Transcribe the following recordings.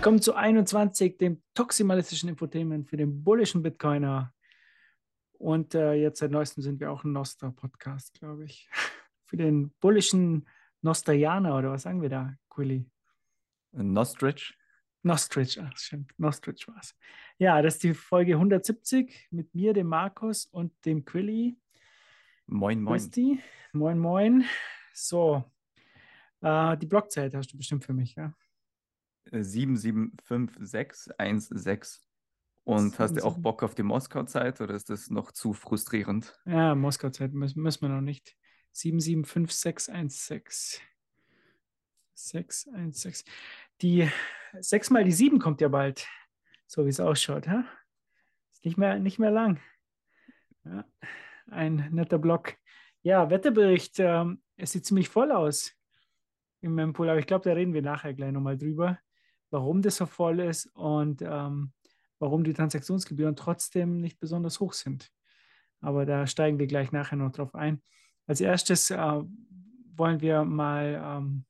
Willkommen zu 21, dem toximalistischen Infotainment für den bullischen Bitcoiner. Und äh, jetzt seit neuestem sind wir auch ein Nostra-Podcast, glaube ich. Für den bullischen Nostrianer oder was sagen wir da, Quilly? Nostrich. Nostrich, ach, stimmt. Nostrich war es. Ja, das ist die Folge 170 mit mir, dem Markus und dem Quilly. Moin, moin. Christi. Moin, moin. So, äh, die Blockzeit hast du bestimmt für mich, ja? 775616. Und hast du auch 77. Bock auf die Moskau-Zeit oder ist das noch zu frustrierend? Ja, Moskau-Zeit müssen, müssen wir noch nicht. 775616. 616. Die 6 mal die 7 kommt ja bald. So wie es ausschaut. Ja? Ist nicht mehr, nicht mehr lang. Ja, ein netter Block. Ja, Wetterbericht. Ähm, es sieht ziemlich voll aus im Mempool, aber ich glaube, da reden wir nachher gleich nochmal drüber, warum das so voll ist und ähm, warum die Transaktionsgebühren trotzdem nicht besonders hoch sind. Aber da steigen wir gleich nachher noch drauf ein. Als erstes äh, wollen wir mal, ähm,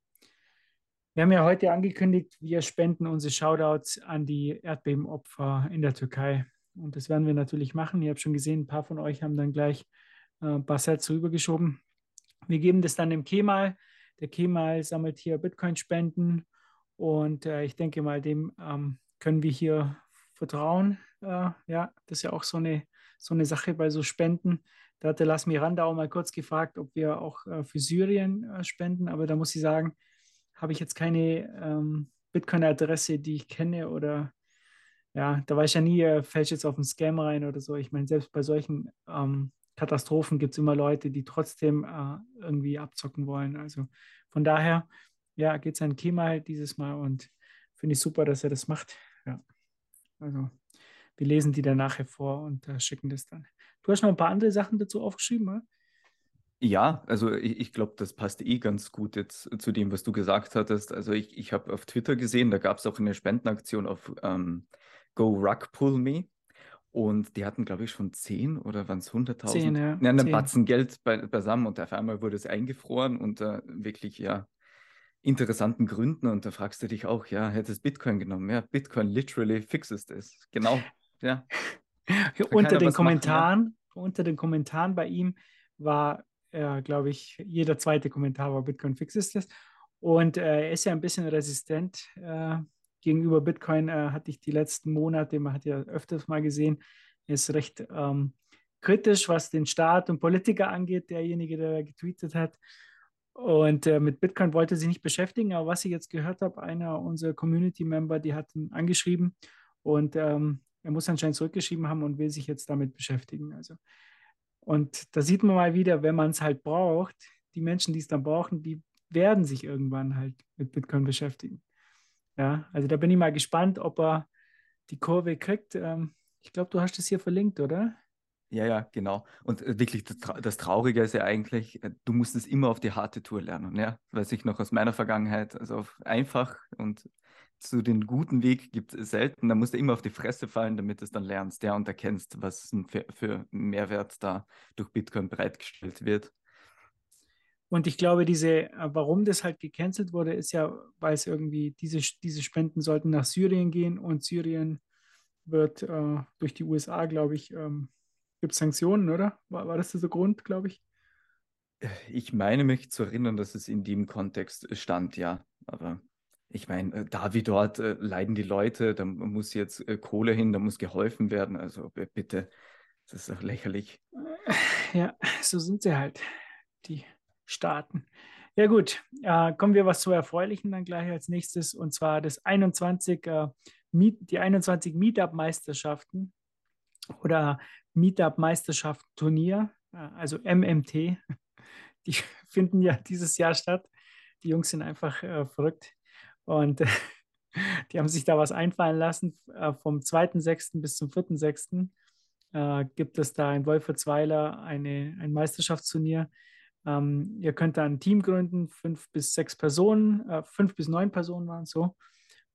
wir haben ja heute angekündigt, wir spenden unsere Shoutouts an die Erdbebenopfer in der Türkei. Und das werden wir natürlich machen. Ihr habt schon gesehen, ein paar von euch haben dann gleich äh, ein paar Sets rübergeschoben. Wir geben das dann dem Kemal. Der Kemal sammelt hier Bitcoin-Spenden und äh, ich denke mal, dem ähm, können wir hier vertrauen. Äh, ja, das ist ja auch so eine, so eine Sache bei so Spenden. Da hatte Las Miranda auch mal kurz gefragt, ob wir auch äh, für Syrien äh, spenden, aber da muss ich sagen, habe ich jetzt keine ähm, Bitcoin-Adresse, die ich kenne oder ja, da weiß ich ja nie, äh, fällt jetzt auf einen Scam rein oder so. Ich meine, selbst bei solchen ähm, Katastrophen gibt es immer Leute, die trotzdem äh, irgendwie abzocken wollen. Also von daher, ja, geht es an Kemal dieses Mal und finde ich super, dass er das macht. Ja, also wir lesen die dann nachher vor und äh, schicken das dann. Du hast noch ein paar andere Sachen dazu aufgeschrieben, oder? Ja, also ich, ich glaube, das passt eh ganz gut jetzt zu dem, was du gesagt hattest. Also ich, ich habe auf Twitter gesehen, da gab es auch eine Spendenaktion auf ähm, Go Rug Pull Me. Und die hatten, glaube ich, schon 10 oder waren es 100.000? Zehn, ja, Ja, einen. Batzen Geld bei, beisammen und auf einmal wurde es eingefroren unter wirklich, ja, interessanten Gründen. Und da fragst du dich auch, ja, hättest Bitcoin genommen? Ja, Bitcoin literally fixes das. Genau, ja. Unter den was machen, ja. Kommentaren, unter den Kommentaren bei ihm war, äh, glaube ich, jeder zweite Kommentar war Bitcoin fix ist das. Und äh, er ist ja ein bisschen resistent äh, gegenüber Bitcoin, äh, hatte ich die letzten Monate, man hat ja öfters mal gesehen, er ist recht ähm, kritisch, was den Staat und Politiker angeht, derjenige, der getweetet hat. Und äh, mit Bitcoin wollte sich nicht beschäftigen, aber was ich jetzt gehört habe, einer unserer Community-Member, die hat ihn angeschrieben und ähm, er muss anscheinend zurückgeschrieben haben und will sich jetzt damit beschäftigen. Also, und da sieht man mal wieder, wenn man es halt braucht, die Menschen, die es dann brauchen, die werden sich irgendwann halt mit Bitcoin beschäftigen. Ja, also da bin ich mal gespannt, ob er die Kurve kriegt. Ähm, ich glaube, du hast es hier verlinkt, oder? Ja, ja, genau. Und äh, wirklich, das, Trau- das Traurige ist ja eigentlich, äh, du musst es immer auf die harte Tour lernen, ja. Weiß ich noch aus meiner Vergangenheit. Also auf einfach und zu den guten Weg gibt es selten. Da musst du immer auf die Fresse fallen, damit du es dann lernst, ja, und erkennst, was für, für Mehrwert da durch Bitcoin bereitgestellt wird. Und ich glaube, diese, äh, warum das halt gecancelt wurde, ist ja, weil es irgendwie, diese, diese Spenden sollten nach Syrien gehen und Syrien wird äh, durch die USA, glaube ich, ähm, gibt Sanktionen, oder? War, war das der Grund, glaube ich? Ich meine mich zu erinnern, dass es in dem Kontext stand, ja. Aber ich meine, äh, da wie dort äh, leiden die Leute, da muss jetzt äh, Kohle hin, da muss geholfen werden. Also bitte, das ist doch lächerlich. Ja, so sind sie halt, die Staaten. Ja gut, äh, kommen wir was zu Erfreulichen dann gleich als nächstes und zwar das 21, äh, Meet, die 21 Meetup-Meisterschaften oder Meetup-Meisterschaft-Turnier, äh, also MMT, die finden ja dieses Jahr statt. Die Jungs sind einfach äh, verrückt und die haben sich da was einfallen lassen. Äh, vom 2.6. bis zum 4.6. Äh, gibt es da in Wolfertsweiler eine, ein Meisterschaftsturnier. Ähm, ihr könnt da ein Team gründen, fünf bis sechs Personen, äh, fünf bis neun Personen waren es so.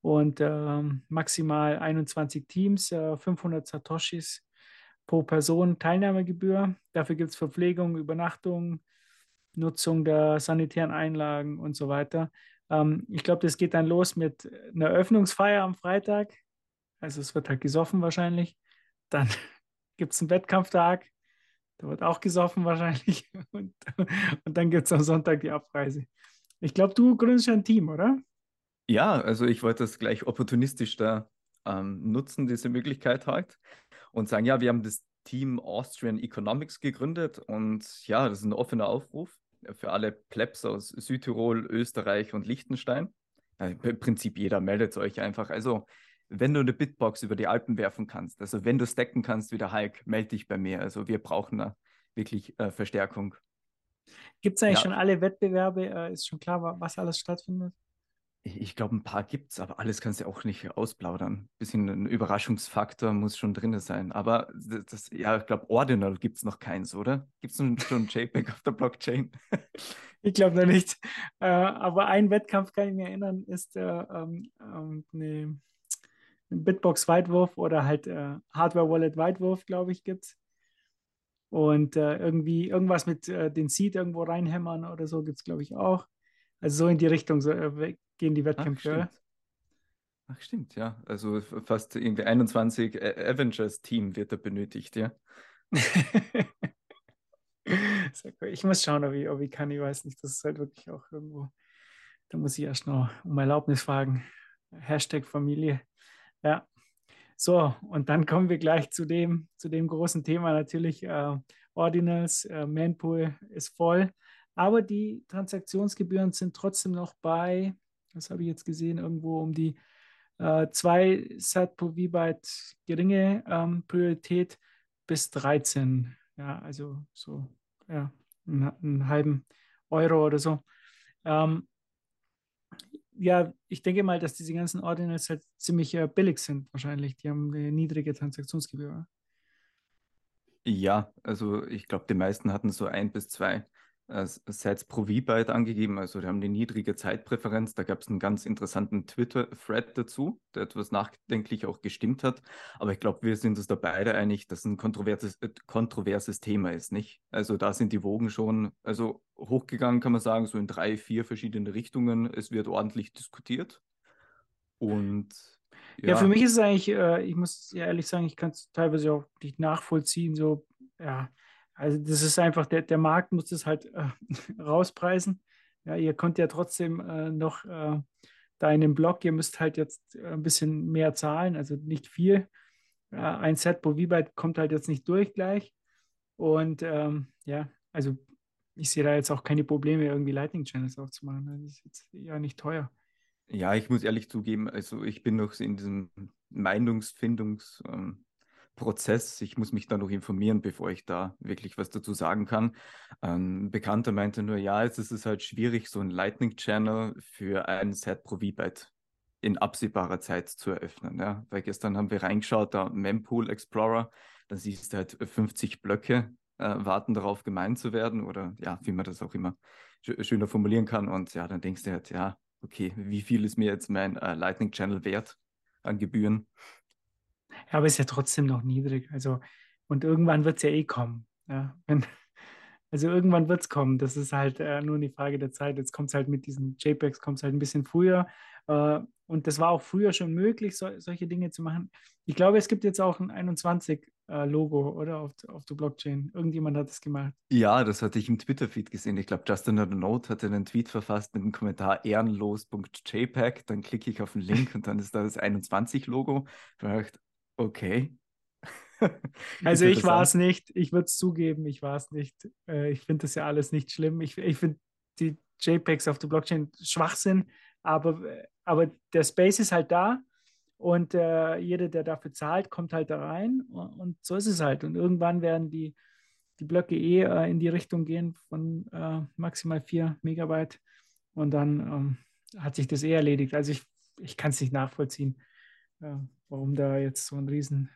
Und ähm, maximal 21 Teams, äh, 500 Satoshis pro Person Teilnahmegebühr. Dafür gibt es Verpflegung, Übernachtung, Nutzung der sanitären Einlagen und so weiter. Ähm, ich glaube, das geht dann los mit einer Eröffnungsfeier am Freitag. Also es wird halt gesoffen wahrscheinlich. Dann gibt es einen Wettkampftag. Da wird auch gesoffen wahrscheinlich. Und, und dann gibt es am Sonntag die Abreise. Ich glaube, du gründest ein Team, oder? Ja, also ich wollte das gleich opportunistisch da ähm, nutzen, diese Möglichkeit halt. Und sagen, ja, wir haben das Team Austrian Economics gegründet und ja, das ist ein offener Aufruf für alle Plebs aus Südtirol, Österreich und Liechtenstein. Ja, Im Prinzip jeder meldet euch einfach. Also, wenn du eine Bitbox über die Alpen werfen kannst, also wenn du stacken kannst wie der Hulk, melde dich bei mir. Also, wir brauchen da wirklich äh, Verstärkung. Gibt es eigentlich Ja. schon alle Wettbewerbe? Äh, ist schon klar, wa- was alles stattfindet? Ich, glaube, ein paar gibt es, aber alles kannst du auch nicht ausplaudern. Bisschen ein Überraschungsfaktor muss schon drin sein. Aber das, das ja, ich glaube, Ordinal gibt es noch keins, oder? Gibt es schon schon JPEG auf der Blockchain? Ich glaube noch nicht. Äh, aber ein Wettkampf kann ich mir erinnern, ist äh, ähm, ähm, ein Bitbox-Weitwurf oder halt äh, Hardware-Wallet-Weitwurf, glaube ich, gibt es. Und äh, irgendwie irgendwas mit äh, den Seed irgendwo reinhämmern oder so gibt es, glaube ich, auch. Also so in die Richtung so, äh, gehen die Ach, Wettkämpfe. stimmt. Ach, stimmt, ja. Also fast irgendwie 21 A- Avengers-Team wird da benötigt, ja. Cool. Ich muss schauen, ob ich, ob ich kann. Ich weiß nicht, das ist halt wirklich auch irgendwo. Da muss ich erst noch um Erlaubnis fragen. Hashtag Familie. Ja. So, und dann kommen wir gleich zu dem, zu dem großen Thema natürlich. Äh, Ordinals, äh, Manpool ist voll. Aber die Transaktionsgebühren sind trotzdem noch bei, was habe ich jetzt gesehen, irgendwo um die äh, zwei Set pro V-Byte geringe ähm, Priorität bis 13. Ja, also so, ja, einen, einen halben Euro oder so. Ähm, ja, ich denke mal, dass diese ganzen Ordinals halt ziemlich äh, billig sind, wahrscheinlich. Die haben eine niedrige Transaktionsgebühr. Ja, also ich glaube, die meisten hatten so ein bis zwei Sets pro V-Byte angegeben. Also die haben eine niedrige Zeitpräferenz. Da gab es einen ganz interessanten Twitter-Thread dazu, der etwas nachdenklich auch gestimmt hat. Aber ich glaube, wir sind uns da beide einig, dass ein kontroverses, äh, kontroverses Thema ist, nicht? Also da sind die Wogen schon, also hochgegangen, kann man sagen, so in drei, vier verschiedene Richtungen. Es wird ordentlich diskutiert. Und Ja, für mich ist es eigentlich, äh, ich muss ja ehrlich sagen, ich kann es teilweise auch nicht nachvollziehen. So, ja, also das ist einfach, der, der Markt muss das halt äh, rauspreisen. Ja, ihr könnt ja trotzdem äh, noch äh, da in dem Blog, ihr müsst halt jetzt äh, ein bisschen mehr zahlen, also nicht viel. Ein Set pro V-Byte kommt halt jetzt nicht durch gleich. Und ähm, ja, also ich sehe da jetzt auch keine Probleme, irgendwie Lightning Channels aufzumachen. Das ist jetzt ja nicht teuer. Ja, ich muss ehrlich zugeben, also ich bin noch in diesem Meinungsfindungsprozess. Ich muss mich da noch informieren, bevor ich da wirklich was dazu sagen kann. Ein Bekannter meinte nur, ja, es ist halt schwierig, so ein Lightning-Channel für ein Set pro V-Byte in absehbarer Zeit zu eröffnen. Ja? Weil gestern haben wir reingeschaut, da Mempool Explorer, da siehst du halt 50 Blöcke äh, warten darauf, gemeint zu werden oder ja, wie man das auch immer sch schöner formulieren kann. Und ja, dann denkst du halt, ja, okay, wie viel ist mir jetzt mein äh, Lightning Channel wert an Gebühren? Ja, aber ist ja trotzdem noch niedrig. Also, und irgendwann wird es ja eh kommen. Ja, wenn, also irgendwann wird es kommen. Das ist halt äh, nur eine Frage der Zeit. Jetzt kommt es halt mit diesen JPEGs, kommt es halt ein bisschen früher. Äh, und das war auch früher schon möglich, so, solche Dinge zu machen. Ich glaube, es gibt jetzt auch ein 21-Logo, oder? Auf, auf der Blockchain. Irgendjemand hat es gemacht. Ja, das hatte ich im Twitter-Feed gesehen. Ich glaube, Justin Note hatte einen Tweet verfasst mit dem Kommentar ehrenlos.jpg. Dann klicke ich auf den Link und dann ist da das 21-Logo. Da habe ich gedacht, okay. Also ich war es nicht, ich würde es zugeben, ich war es nicht. Äh, ich finde das ja alles nicht schlimm. Ich, ich finde die JPEGs auf der Blockchain Schwachsinn, aber, aber der Space ist halt da und äh, jeder, der dafür zahlt, kommt halt da rein und, und so ist es halt. Und irgendwann werden die, die Blöcke eh äh, in die Richtung gehen von äh, maximal 4 Megabyte und dann ähm, hat sich das eh erledigt. Also ich, ich kann es nicht nachvollziehen, äh, warum da jetzt so ein riesen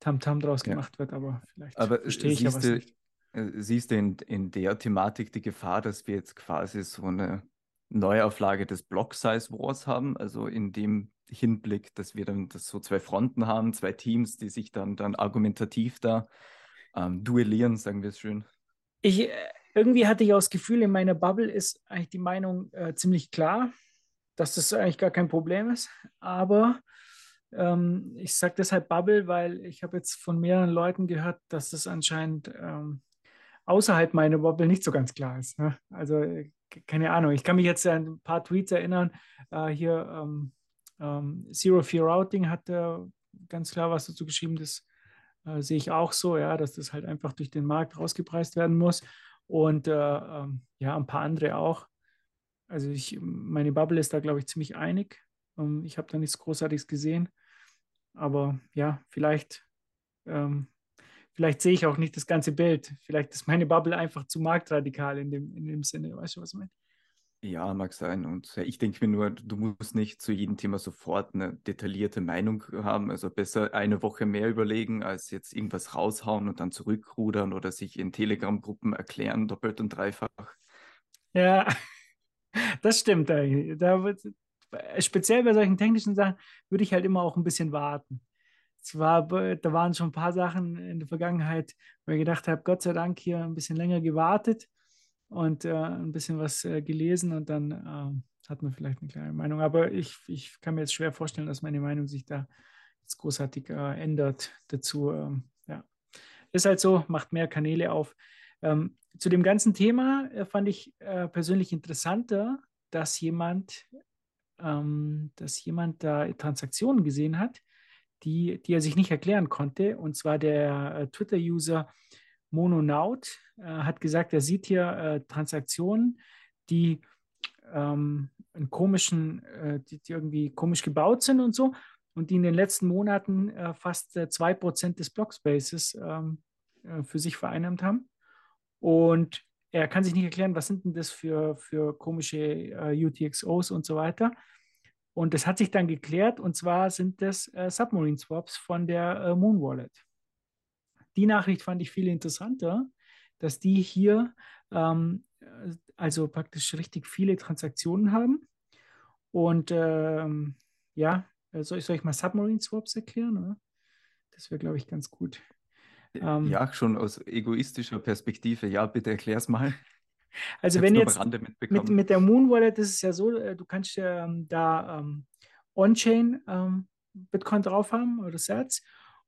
Tamtam draus Ja. gemacht wird, aber vielleicht Aber äh, verstehe ich du, nicht. äh, siehst du in, in der Thematik die Gefahr, dass wir jetzt quasi so eine Neuauflage des Block-Size Wars haben? Also in dem Hinblick, dass wir dann das so zwei Fronten haben, zwei Teams, die sich dann, dann argumentativ da ähm, duellieren, sagen wir es schön. Ich, äh, irgendwie hatte ich auch das Gefühl, in meiner Bubble ist eigentlich die Meinung äh, ziemlich klar, dass das eigentlich gar kein Problem ist. Aber ähm, ich sage deshalb Bubble, weil ich habe jetzt von mehreren Leuten gehört, dass das anscheinend ähm, außerhalb meiner Bubble nicht so ganz klar ist. Ne? Also keine Ahnung. Ich kann mich jetzt an ein paar Tweets erinnern. Äh, hier ähm, ähm Zero Fear Routing hat äh, ganz klar was dazu geschrieben. Das äh, sehe ich auch so, ja, dass das halt einfach durch den Markt rausgepreist werden muss. Und äh, ähm, ja, ein paar andere auch. Also ich, meine Bubble ist da, glaube ich, ziemlich einig. Ähm, ich habe da nichts Großartiges gesehen. Aber ja, vielleicht, ähm, vielleicht sehe ich auch nicht das ganze Bild. Vielleicht ist meine Bubble einfach zu marktradikal in dem, in dem Sinne. Weißt du, was ich meine? Ja, mag sein. Und ich denke mir nur, du musst nicht zu jedem Thema sofort eine detaillierte Meinung haben. Also besser eine Woche mehr überlegen, als jetzt irgendwas raushauen und dann zurückrudern oder sich in Telegram-Gruppen erklären, doppelt und dreifach. Ja, das stimmt eigentlich. Da wird, speziell bei solchen technischen Sachen würde ich halt immer auch ein bisschen warten. Zwar, da waren schon ein paar Sachen in der Vergangenheit, wo ich gedacht habe, Gott sei Dank hier ein bisschen länger gewartet und äh, ein bisschen was äh, gelesen und dann äh, hat man vielleicht eine kleine Meinung. Aber ich, ich kann mir jetzt schwer vorstellen, dass meine Meinung sich da jetzt großartig äh, ändert dazu. Ähm, ja. Ist halt so, macht mehr Kanäle auf. Ähm, zu dem ganzen Thema äh, fand ich äh, persönlich interessanter, dass jemand, ähm, dass jemand da Transaktionen gesehen hat, die, die er sich nicht erklären konnte. Und zwar der Twitter-User Mononaut äh, hat gesagt, er sieht hier äh, Transaktionen, die ähm, einen komischen, äh, die, die, irgendwie komisch gebaut sind und so und die in den letzten Monaten äh, fast äh, 2% des Blockspaces ähm, äh, für sich vereinnahmt haben. Und er kann sich nicht erklären, was sind denn das für, für komische äh, UTXOs und so weiter. Und das hat sich dann geklärt, und zwar sind das äh, Submarine Swaps von der äh, Moon Wallet die Nachricht fand ich viel interessanter, dass die hier ähm, also praktisch richtig viele Transaktionen haben. Und ähm, ja, soll ich, soll ich mal Submarine Swaps erklären? Oder? Das wäre, glaube ich, ganz gut. Ähm, ja, schon aus egoistischer Perspektive. Ja, bitte erklär es mal. Also wenn jetzt mit, mit der Moon Wallet ist es ja so, äh, du kannst ähm, da ähm, On-Chain ähm, Bitcoin drauf haben oder Sats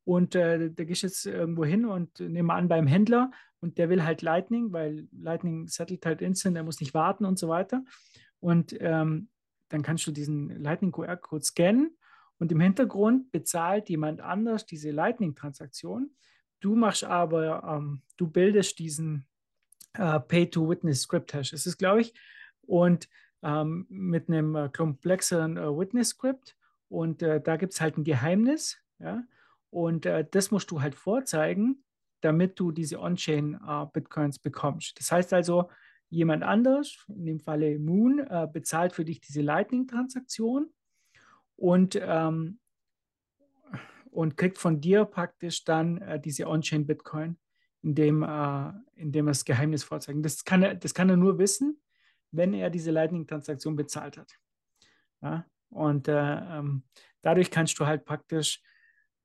und äh, da gehst du jetzt irgendwo hin und nehme an beim Händler und der will halt Lightning, weil Lightning settelt halt instant, der muss nicht warten und so weiter. Und ähm, dann kannst du diesen Lightning QR-Code scannen und im Hintergrund bezahlt jemand anders diese Lightning-Transaktion. Du machst aber, ähm, du bildest diesen äh, Pay-to-Witness-Script-Hash. Das ist, glaube ich, und ähm, mit einem äh, komplexeren äh, Witness-Script. Und äh, da gibt es halt ein Geheimnis. Ja? Und äh, das musst du halt vorzeigen, damit du diese On-Chain-Bitcoins äh, bekommst. Das heißt also, jemand anders, in dem Falle Moon, bezahlt für dich diese Lightning-Transaktion und, ähm, und kriegt von dir praktisch dann äh, diese On-Chain-Bitcoin, indem, äh, indem er das Geheimnis vorzeigen. Das kann, er, das kann er nur wissen, wenn er diese Lightning-Transaktion bezahlt hat. Ja? Und äh, ähm, dadurch kannst du halt praktisch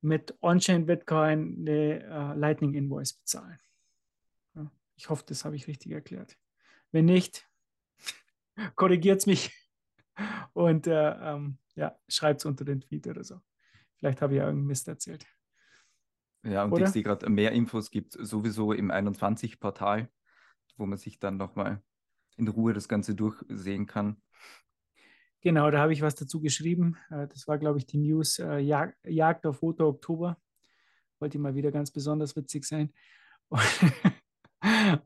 mit On-Chain Bitcoin eine äh, Lightning Invoice bezahlen. Ja, ich hoffe, das habe ich richtig erklärt. Wenn nicht, korrigiert es mich und äh, ähm, ja, schreibt es unter den Tweet oder so. Vielleicht habe ich ja irgendeinen Mist erzählt. Ja, und oder? ich sehe gerade, mehr Infos gibt es sowieso im 21-Portal, wo man sich dann nochmal in Ruhe das Ganze durchsehen kann. Genau, da habe ich was dazu geschrieben. Äh, das war, glaube ich, die News äh, Jag Jagd auf Rote Oktober. Wollte mal wieder ganz besonders witzig sein.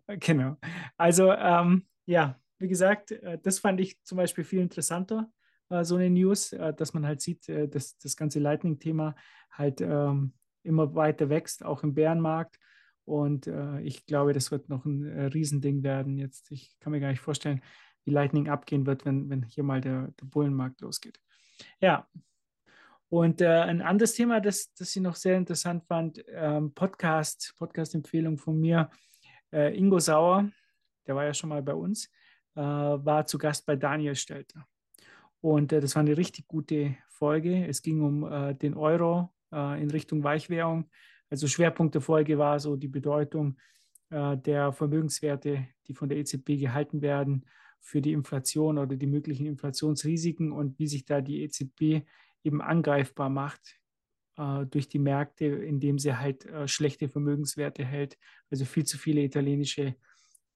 genau. Also, ähm, ja, wie gesagt, äh, das fand ich zum Beispiel viel interessanter, so eine News, äh, dass man halt sieht, äh, dass das ganze Lightning-Thema halt ähm, immer weiter wächst, auch im Bärenmarkt. Und ich glaube, das wird noch ein Riesending werden. Jetzt, ich kann mir gar nicht vorstellen, wie Lightning abgehen wird, wenn, wenn hier mal der, der Bullenmarkt losgeht. Ja. Und äh, ein anderes Thema, das, das ich noch sehr interessant fand, ähm, Podcast, Podcast-Empfehlung von mir, äh, Ingo Sauer, der war ja schon mal bei uns, äh, war zu Gast bei Daniel Stelter. Und äh, das war eine richtig gute Folge. Es ging um äh, den Euro äh, in Richtung Weichwährung. Also Schwerpunkt der Folge war so die Bedeutung äh, der Vermögenswerte, die von der EZB gehalten werden, für die Inflation oder die möglichen Inflationsrisiken und wie sich da die EZB eben angreifbar macht äh, durch die Märkte, indem sie halt äh, schlechte Vermögenswerte hält, also viel zu viele italienische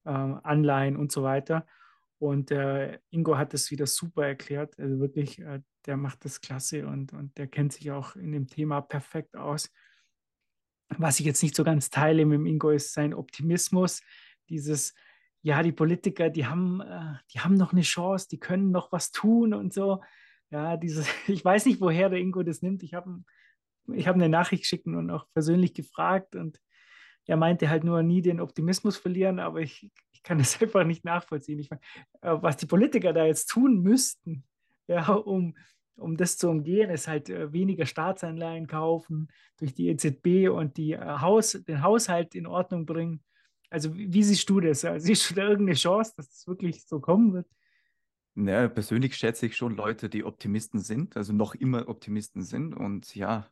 äh, Anleihen und so weiter. Und äh, Ingo hat das wieder super erklärt. Also wirklich, äh, der macht das klasse und, und der kennt sich auch in dem Thema perfekt aus. Was ich jetzt nicht so ganz teile mit Ingo ist sein Optimismus, dieses, ja, die Politiker, die haben, äh, die haben noch eine Chance, die können noch was tun und so. Ja, dieses, ich weiß nicht, woher der Ingo das nimmt. Ich habe ich hab eine Nachricht geschickt und auch persönlich gefragt und er meinte halt nur nie den Optimismus verlieren, aber ich kann das einfach nicht nachvollziehen. Ich meine, äh, was die Politiker da jetzt tun müssten, ja, um, um das zu umgehen, ist halt äh, weniger Staatsanleihen kaufen durch die EZB und die, äh, Haus, den Haushalt in Ordnung bringen. Also wie, siehst du das? Siehst du da irgendeine Chance, dass das wirklich so kommen wird? Ja, persönlich schätze ich schon Leute, die Optimisten sind, also noch immer Optimisten sind und ja,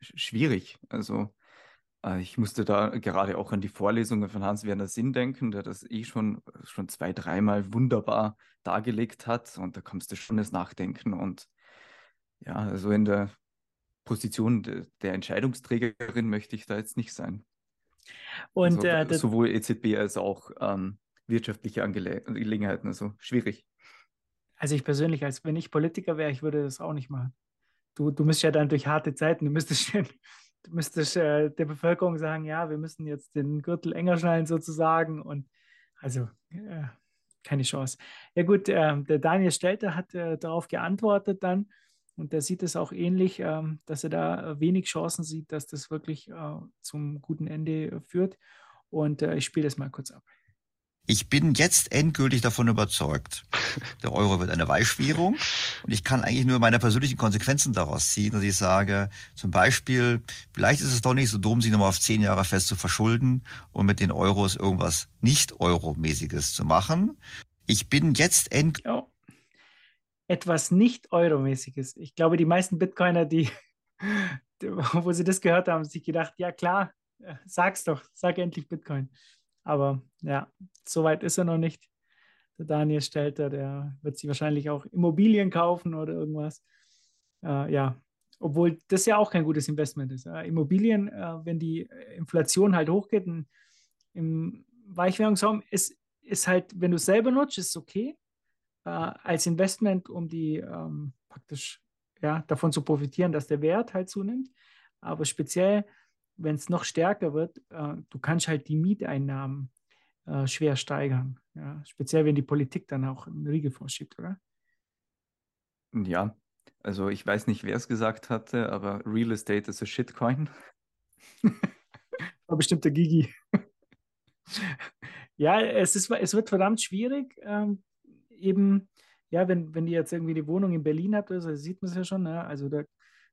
schwierig. Also äh, ich musste da gerade auch an die Vorlesungen von Hans-Werner Sinn denken, der das eh schon, schon zwei, dreimal wunderbar dargelegt hat. Und da kommst du schon ins Nachdenken. Und ja, also in der Position de, der Entscheidungsträgerin möchte ich da jetzt nicht sein. Und also, äh, sowohl EZB als auch ähm, wirtschaftliche Angelegenheiten, also schwierig. Also ich persönlich, als wenn ich Politiker wäre, ich würde das auch nicht machen. Du, du müsstest ja dann durch harte Zeiten, du müsstest du müsstest äh, der Bevölkerung sagen, ja, wir müssen jetzt den Gürtel enger schnallen sozusagen. Und also äh, keine Chance. Ja gut, äh, der Daniel Stelter hat äh, darauf geantwortet dann und der sieht es auch ähnlich, ähm, dass er da wenig Chancen sieht, dass das wirklich äh, zum guten Ende führt. Und äh, ich spiele das mal kurz ab. Ich bin jetzt endgültig davon überzeugt, der Euro wird eine Weichwährung und ich kann eigentlich nur meine persönlichen Konsequenzen daraus ziehen, dass ich sage, zum Beispiel, vielleicht ist es doch nicht so dumm, sich nochmal auf zehn Jahre fest zu verschulden und mit den Euros irgendwas nicht Euromäßiges zu machen. Ich bin jetzt endgültig... Ja. Etwas nicht Euromäßiges. Ich glaube, die meisten Bitcoiner, die, wo sie das gehört haben, haben sich gedacht, ja klar, sag's doch, sag endlich Bitcoin. Aber ja, so weit ist er noch nicht. Der Daniel Stelter, der wird sich wahrscheinlich auch Immobilien kaufen oder irgendwas. Äh, ja, obwohl das ja auch kein gutes Investment ist. Äh, Immobilien, äh, wenn die Inflation halt hochgeht im Weichwährungsraum, ist, ist halt, wenn du es selber nutzt, ist es okay. Äh, als Investment, um die ähm, praktisch ja, davon zu profitieren, dass der Wert halt zunimmt. Aber speziell wenn es noch stärker wird, äh, du kannst halt die Mieteinnahmen äh, schwer steigern. Ja? Speziell, wenn die Politik dann auch einen Riegel vorschiebt, oder? Ja, also ich weiß nicht, wer es gesagt hatte, aber Real Estate ist a Shitcoin. War bestimmt der Gigi. ja, es, ist, es wird verdammt schwierig. Ähm, eben, ja, wenn, wenn ihr jetzt irgendwie eine Wohnung in Berlin habt, also sieht man es ja schon, ja, also da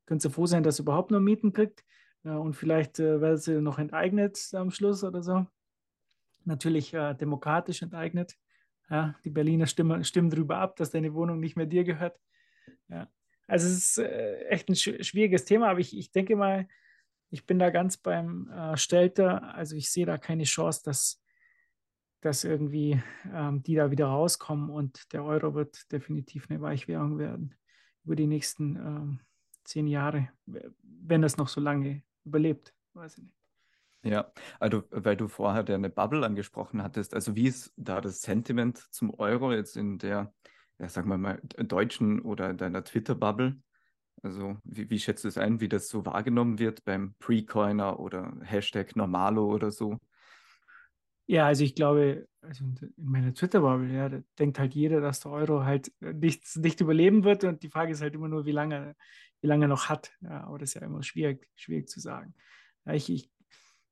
könnt ihr froh sein, dass ihr überhaupt nur Mieten kriegt. Ja, und vielleicht äh, werden sie noch enteignet am Schluss oder so. Natürlich äh, demokratisch enteignet. Ja, die Berliner stimmen, stimmen darüber ab, dass deine Wohnung nicht mehr dir gehört. Ja. Also es ist äh, echt ein sch schwieriges Thema, aber ich, ich denke mal, ich bin da ganz beim äh, Stelter. Also ich sehe da keine Chance, dass, dass irgendwie ähm, die da wieder rauskommen und der Euro wird definitiv eine Weichwährung werden über die nächsten ähm, zehn Jahre, wenn das noch so lange überlebt. Weiß ich nicht. Ja, also weil du vorher eine Bubble angesprochen hattest, also wie ist da das Sentiment zum Euro jetzt in der, ja, sagen wir mal, deutschen oder deiner Twitter-Bubble? Also wie, wie schätzt du es ein, wie das so wahrgenommen wird beim Pre-Coiner oder Hashtag Normalo oder so? Ja, also ich glaube, also in meiner Twitter-Bubble, ja, da denkt halt jeder, dass der Euro halt nicht, nicht überleben wird und die Frage ist halt immer nur, wie lange wie lange er noch hat. Ja, aber das ist ja immer schwierig, schwierig zu sagen. Ja, ich, ich,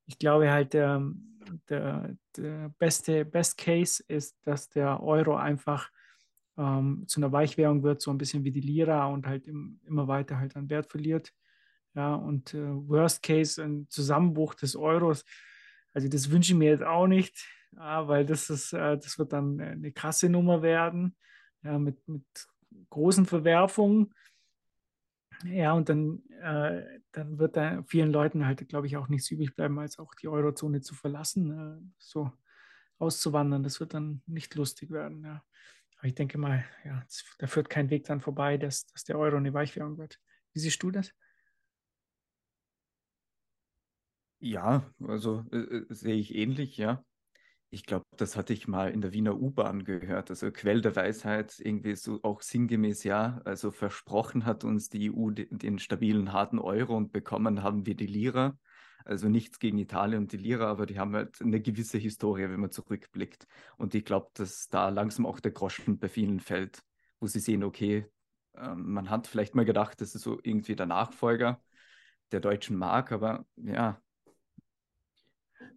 ich glaube halt, der, der, der beste Best Case ist, dass der Euro einfach ähm, zu einer Weichwährung wird, so ein bisschen wie die Lira und halt im, immer weiter halt an Wert verliert. Ja, und äh, Worst Case, ein Zusammenbruch des Euros. Also das wünsche ich mir jetzt auch nicht, ja, weil das ist, äh, das wird dann eine krasse Nummer werden, ja, mit, mit großen Verwerfungen. Ja, und dann, äh, dann wird da vielen Leuten halt, glaube ich, auch nichts übrig bleiben, als auch die Eurozone zu verlassen, äh, so auszuwandern. Das wird dann nicht lustig werden. Ja. Aber ich denke mal, ja, da führt kein Weg dran vorbei, dass, dass der Euro eine Weichwährung wird. Wie siehst du das? Ja, also äh, äh sehe ich ähnlich, ja. Ich glaube, das hatte ich mal in der Wiener U-Bahn gehört. Also Quell der Weisheit, irgendwie so auch sinngemäß, ja. Also versprochen hat uns die EU den, den stabilen, harten Euro und bekommen haben wir die Lira. Also nichts gegen Italien und die Lira, aber die haben halt eine gewisse Historie, wenn man zurückblickt. Und ich glaube, dass da langsam auch der Groschen bei vielen fällt, wo sie sehen, okay, äh, man hat vielleicht mal gedacht, das ist so irgendwie der Nachfolger der deutschen Mark, aber ja,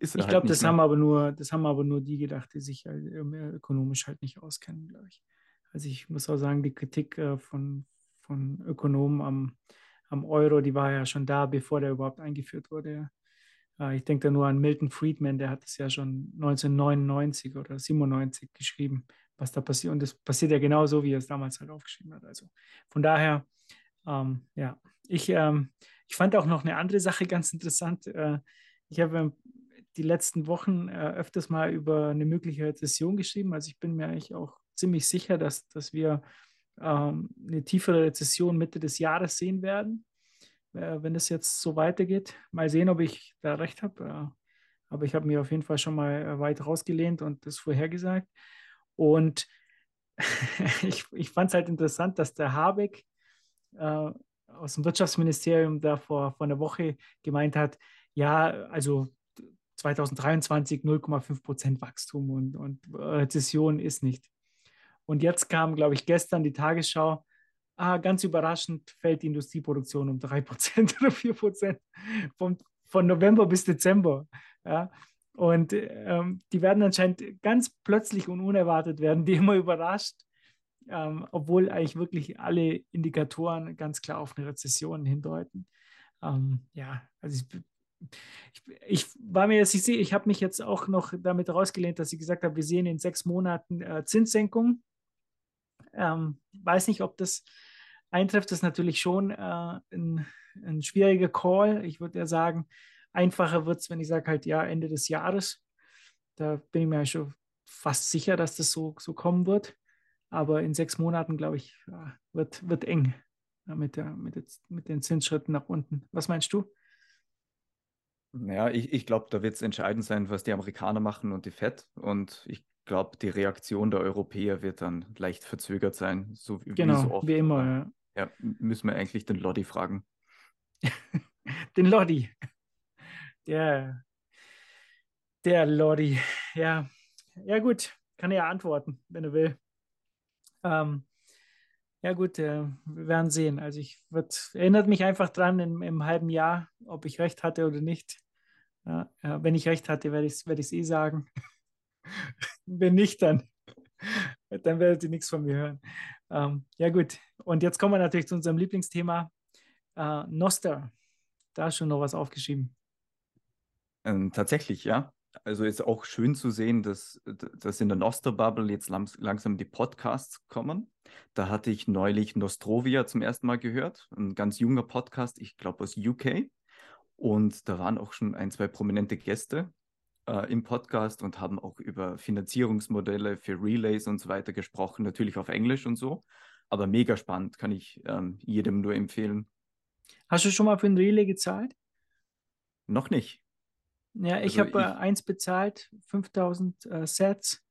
ist ich halt glaube, das haben aber nur, das haben aber nur die gedacht, die sich halt ökonomisch halt nicht auskennen, glaube ich. Also ich muss auch sagen, die Kritik äh, von, von Ökonomen am, am Euro, die war ja schon da, bevor der überhaupt eingeführt wurde. Äh, ich denke da nur an Milton Friedman, der hat es ja schon 1999 oder 97 geschrieben, was da passiert. Und das passiert ja genauso, wie er es damals halt aufgeschrieben hat. Also von daher, ähm, ja, ich, ähm, ich fand auch noch eine andere Sache ganz interessant. Äh, ich habe die letzten Wochen äh, öfters mal über eine mögliche Rezession geschrieben. Also ich bin mir eigentlich auch ziemlich sicher, dass, dass wir ähm, eine tiefere Rezession Mitte des Jahres sehen werden, äh, wenn es jetzt so weitergeht. Mal sehen, ob ich da recht habe. Äh, aber ich habe mir auf jeden Fall schon mal äh, weit rausgelehnt und das vorhergesagt. Und ich, ich fand es halt interessant, dass der Habeck äh, aus dem Wirtschaftsministerium da vor, vor einer Woche gemeint hat, ja, also 2023 0,5 Prozent Wachstum und, und Rezession ist nicht. Und jetzt kam, glaube ich, gestern die Tagesschau, ah, ganz überraschend fällt die Industrieproduktion um 3 Prozent oder 4 Prozent von, von November bis Dezember. Ja. Und ähm, die werden anscheinend ganz plötzlich und unerwartet werden, die immer überrascht, ähm, obwohl eigentlich wirklich alle Indikatoren ganz klar auf eine Rezession hindeuten. Ähm, ja, also ich ich, war mir jetzt, ich sehe, ich habe mich jetzt auch noch damit rausgelehnt, dass ich gesagt habe, wir sehen in sechs Monaten äh, Zinssenkung. Ähm, weiß nicht, ob das eintrifft. Das ist natürlich schon äh, ein, ein, schwieriger Call. Ich würde ja sagen, einfacher wird es, wenn ich sage halt ja, Ende des Jahres. Da bin ich mir schon fast sicher, dass das so, so kommen wird. Aber in sechs Monaten, glaube ich, wird, wird eng mit, der, mit, der, mit den Zinsschritten nach unten. Was meinst du? Ja, ich, ich glaube, da wird es entscheidend sein, was die Amerikaner machen und die FED. Und ich glaube, die Reaktion der Europäer wird dann leicht verzögert sein. So wie, genau, wie so oft. wie immer. Ja. ja, müssen wir eigentlich den Lodi fragen. den Lodi. Der, der Lodi. Ja, ja gut, kann er ja antworten, wenn er will. Ähm, ja gut, äh, wir werden sehen. Also ich wird, erinnert mich einfach dran im, im halben Jahr, ob ich recht hatte oder nicht. Ja, wenn ich recht hatte, werde ich es werd eh sagen. wenn nicht, dann, dann werdet ihr nichts von mir hören. Ähm, ja gut, und jetzt kommen wir natürlich zu unserem Lieblingsthema, äh, Noster. Da ist schon noch was aufgeschrieben. Ähm, tatsächlich, ja. Also ist auch schön zu sehen, dass, dass in der Noster-Bubble jetzt langsam die Podcasts kommen. Da hatte ich neulich Nostrovia zum ersten Mal gehört, ein ganz junger Podcast, ich glaube aus UK. Und da waren auch schon ein, zwei prominente Gäste äh, im Podcast und haben auch über Finanzierungsmodelle für Relays und so weiter gesprochen, natürlich auf Englisch und so. Aber mega spannend, kann ich ähm, jedem nur empfehlen. Hast du schon mal für ein Relay gezahlt? Noch nicht. Ja, ich also habe äh, eins bezahlt, 5000 äh, Sets.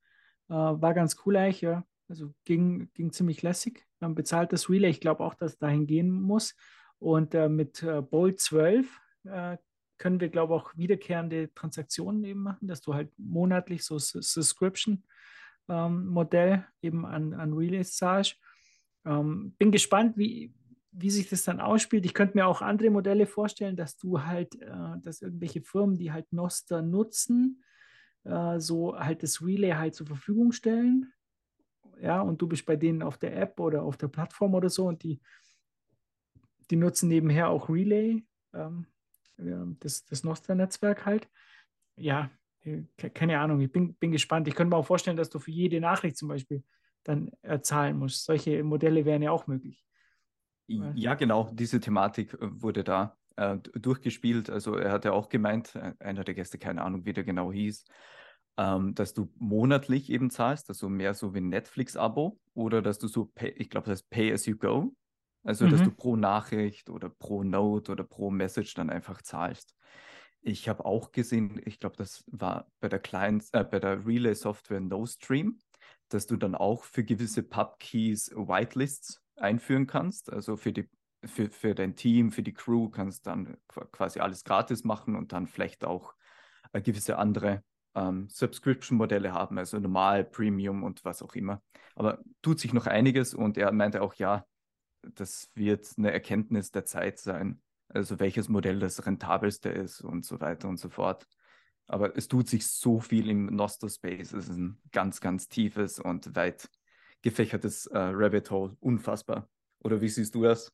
Äh, war ganz cool eigentlich, ja. Also ging, ging ziemlich lässig. Man bezahlt das Relay. Ich glaube auch, dass es dahin gehen muss. Und äh, mit äh, Bolt 12 äh, können wir, glaube ich, auch wiederkehrende Transaktionen eben machen, dass du halt monatlich so Subscription-Modell ähm, eben an, an Relays zahlst. Ähm, bin gespannt, wie, wie sich das dann ausspielt. Ich könnte mir auch andere Modelle vorstellen, dass du halt, äh, dass irgendwelche Firmen, die halt Noster nutzen, äh, so halt das Relay halt zur Verfügung stellen. Ja, und du bist bei denen auf der App oder auf der Plattform oder so und die, die nutzen nebenher auch Relay, ähm, das, das Nostra-Netzwerk halt. Ja, äh, keine Ahnung, ich bin, bin gespannt. Ich könnte mir auch vorstellen, dass du für jede Nachricht zum Beispiel dann äh, zahlen musst. Solche Modelle wären ja auch möglich. Ja, genau, diese Thematik äh, wurde da äh, durchgespielt. Also er hat ja auch gemeint, einer der Gäste, keine Ahnung, wie der genau hieß, ähm, dass du monatlich eben zahlst, also mehr so wie ein Netflix-Abo oder dass du so, pay, ich glaube, das heißt Also dass Mhm. du pro Nachricht oder pro Note oder pro Message dann einfach zahlst. Ich habe auch gesehen, ich glaube, das war bei der Client, äh, bei der Relay-Software NoStream, dass du dann auch für gewisse Pub-Keys Whitelists einführen kannst. Also für die für, für dein Team, für die Crew kannst dann qu- quasi alles gratis machen und dann vielleicht auch äh, gewisse andere ähm, Subscription-Modelle haben, also normal, Premium und was auch immer. Aber tut sich noch einiges und er meinte auch, ja, das wird eine Erkenntnis der Zeit sein, also welches Modell das rentabelste ist und so weiter und so fort. Aber es tut sich so viel im Noster-Space. Es ist ein ganz, ganz tiefes und weit gefächertes äh, Rabbit Hole. Unfassbar. Oder wie siehst du das?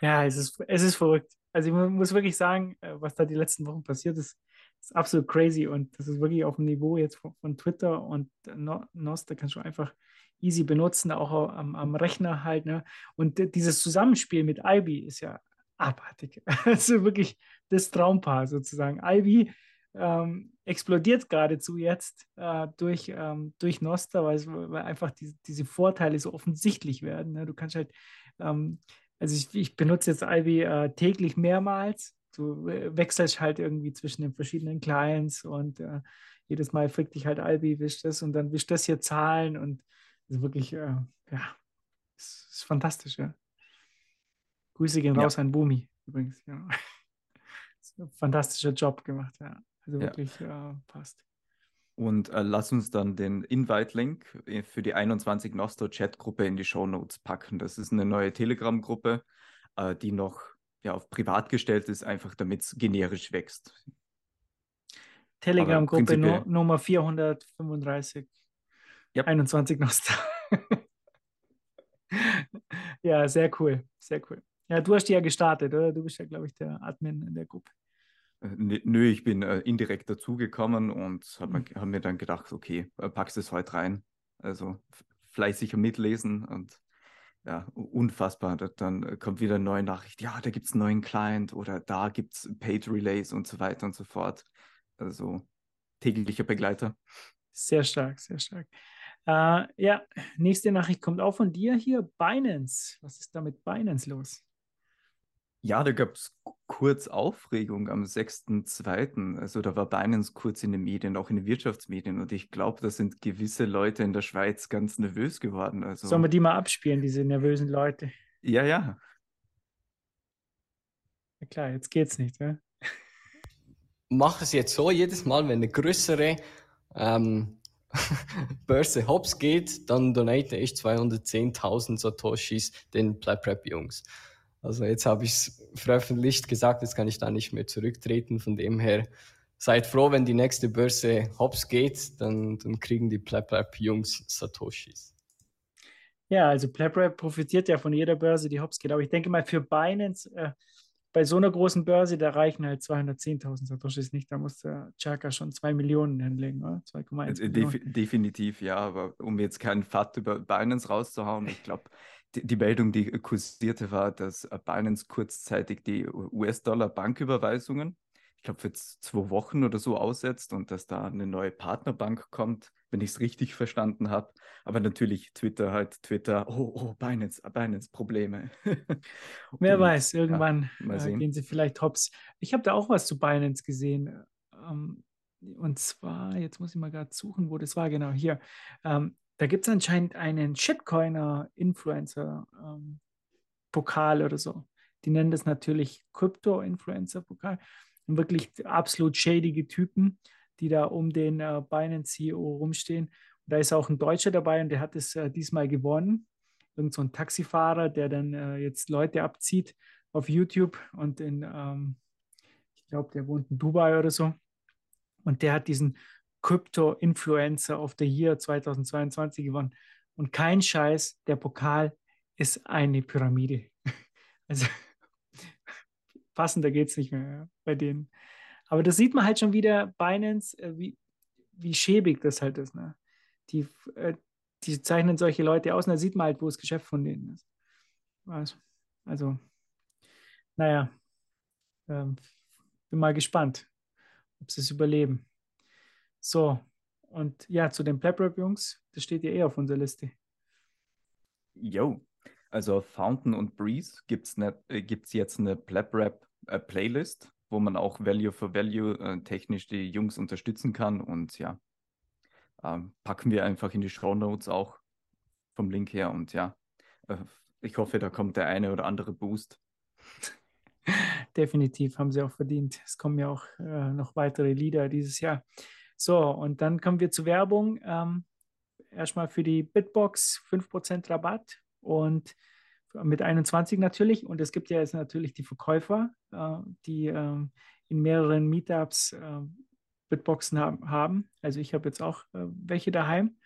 Ja, es ist, es ist verrückt. Also ich mu- muss wirklich sagen, äh, was da die letzten Wochen passiert ist, ist absolut crazy und das ist wirklich auf dem Niveau jetzt von, von Twitter und No- Nostr kannst du einfach easy benutzen, auch am, am Rechner halt. Ne? Und dieses Zusammenspiel mit Ivy ist ja abartig. Also wirklich das Traumpaar sozusagen. Ivy ähm, explodiert geradezu jetzt äh, durch, ähm, durch Nostr, weil, weil einfach die, diese Vorteile so offensichtlich werden. Ne? Du kannst halt ähm, also ich, ich benutze jetzt Ivy äh, täglich mehrmals. Du äh, wechselst halt irgendwie zwischen den verschiedenen Clients und äh, jedes Mal fragt dich halt Ivy, wischt das und dann wischt das hier Zahlen und ist wirklich, äh, ja, es ist fantastisch, ja. Grüße gehen Ja. raus an Bumi übrigens, ja. Ist fantastischer Job gemacht, ja. Also Ja. wirklich äh, passt. Und äh, lass uns dann den Invite-Link äh, für die 21 Nostro-Chat-Gruppe in die Shownotes packen. Das ist eine neue Telegram-Gruppe, äh, die noch ja, auf privat gestellt ist, einfach damit es generisch wächst. Telegram-Gruppe Nummer 435. Yep. 21 Nostra. ja, sehr cool. Sehr cool. Ja, du hast die ja gestartet, oder? Du bist ja, glaube ich, der Admin in der Gruppe. Äh, n- Nö, ich bin äh, indirekt dazugekommen und habe Mhm. mir, hab mir dann gedacht, okay, äh, packst es heute rein. Also fleißiger mitlesen und ja, unfassbar. Da- Dann äh, kommt wieder eine neue Nachricht, ja, da gibt es einen neuen Client oder da gibt es Paid Relays und so weiter und so fort. Also täglicher Begleiter. Sehr stark, sehr stark. Äh, ja, nächste Nachricht kommt auch von dir hier. Binance. Was ist da mit Binance los? Ja, da gab es kurz Aufregung am 6.2. Also da war Binance kurz in den Medien, auch in den Wirtschaftsmedien. Und ich glaube, da sind gewisse Leute in der Schweiz ganz nervös geworden. Also, Sollen wir die mal abspielen, diese nervösen Leute? ja, ja. Ja klar, jetzt geht's nicht. Ja? Mach es jetzt so, jedes Mal, wenn eine größere ähm, Börse hops geht, dann donate ich 210.000 Satoshis den PlayPrep-Jungs. Also jetzt habe ich es veröffentlicht gesagt, jetzt kann ich da nicht mehr zurücktreten. Von dem her, seid froh, wenn die nächste Börse hops geht, dann, dann kriegen die PlayPrep-Jungs Satoshis. Ja, also PlapRap profitiert ja von jeder Börse, die hops geht. Aber ich denke mal, für Binance, äh, bei so einer großen Börse, da reichen halt 210.000 Satoshis nicht. Da muss der Chaka schon 2 Millionen hinlegen, oder? 2,1 Äh, Millionen. Defi definitiv, ja, aber um jetzt keinen Fat über Binance rauszuhauen, ich glaube, die, die Meldung, die kursierte, war, dass äh, Binance kurzzeitig die US-Dollar-Banküberweisungen, glaube, für zwei Wochen oder so aussetzt und dass da eine neue Partnerbank kommt, wenn ich es richtig verstanden habe. Aber natürlich Twitter halt, Twitter, oh, oh, Binance, Binance, Probleme. Wer Und, weiß, irgendwann mal äh, gehen sie vielleicht hops. Ich habe da auch was zu Binance gesehen. Ähm, und zwar, jetzt muss ich mal gerade suchen, wo das war, genau hier. Ähm, da gibt es anscheinend einen Shitcoiner-Influencer-Pokal oder so. Die nennen das natürlich Krypto-Influencer-Pokal. Wirklich absolut shadige Typen, die da um den äh, Binance-CEO rumstehen. Und da ist auch ein Deutscher dabei und der hat es äh, diesmal gewonnen irgend so ein Taxifahrer, der dann äh, jetzt Leute abzieht auf YouTube und in, ähm, ich glaube, der wohnt in Dubai oder so. Und der hat diesen Crypto-Influencer of the Year 2022 gewonnen. Und kein Scheiß, der Pokal ist eine Pyramide. Also passender geht es nicht mehr bei denen. Aber das sieht man halt schon wieder, Binance, äh, wie, wie schäbig das halt ist. Ne? Die, äh, die zeichnen solche Leute aus und da sieht man halt, wo das Geschäft von denen ist. Also, Also, naja, ähm, bin mal gespannt, ob sie es überleben. So, und ja, zu den Pleb Rap Jungs, das steht ja eh auf unserer Liste. Yo, also auf Fountain und Breeze gibt es ne, äh, jetzt eine Pleb Rap äh, wo man auch Value for Value äh, technisch die Jungs unterstützen kann. Und ja, ähm, packen wir einfach in die Show Notes auch vom Link her. Und ja, äh, ich hoffe, da kommt der eine oder andere Boost. Definitiv haben sie auch verdient. Es kommen ja auch äh, noch weitere Lieder dieses Jahr. So, und dann kommen wir zur Werbung. Ähm, erstmal für die Bitbox 5% Rabatt und mit 21 natürlich. Und es gibt ja jetzt natürlich die Verkäufer, äh, die äh, in mehreren Meetups äh, Bitboxen haben. Also ich habe jetzt auch äh, welche daheim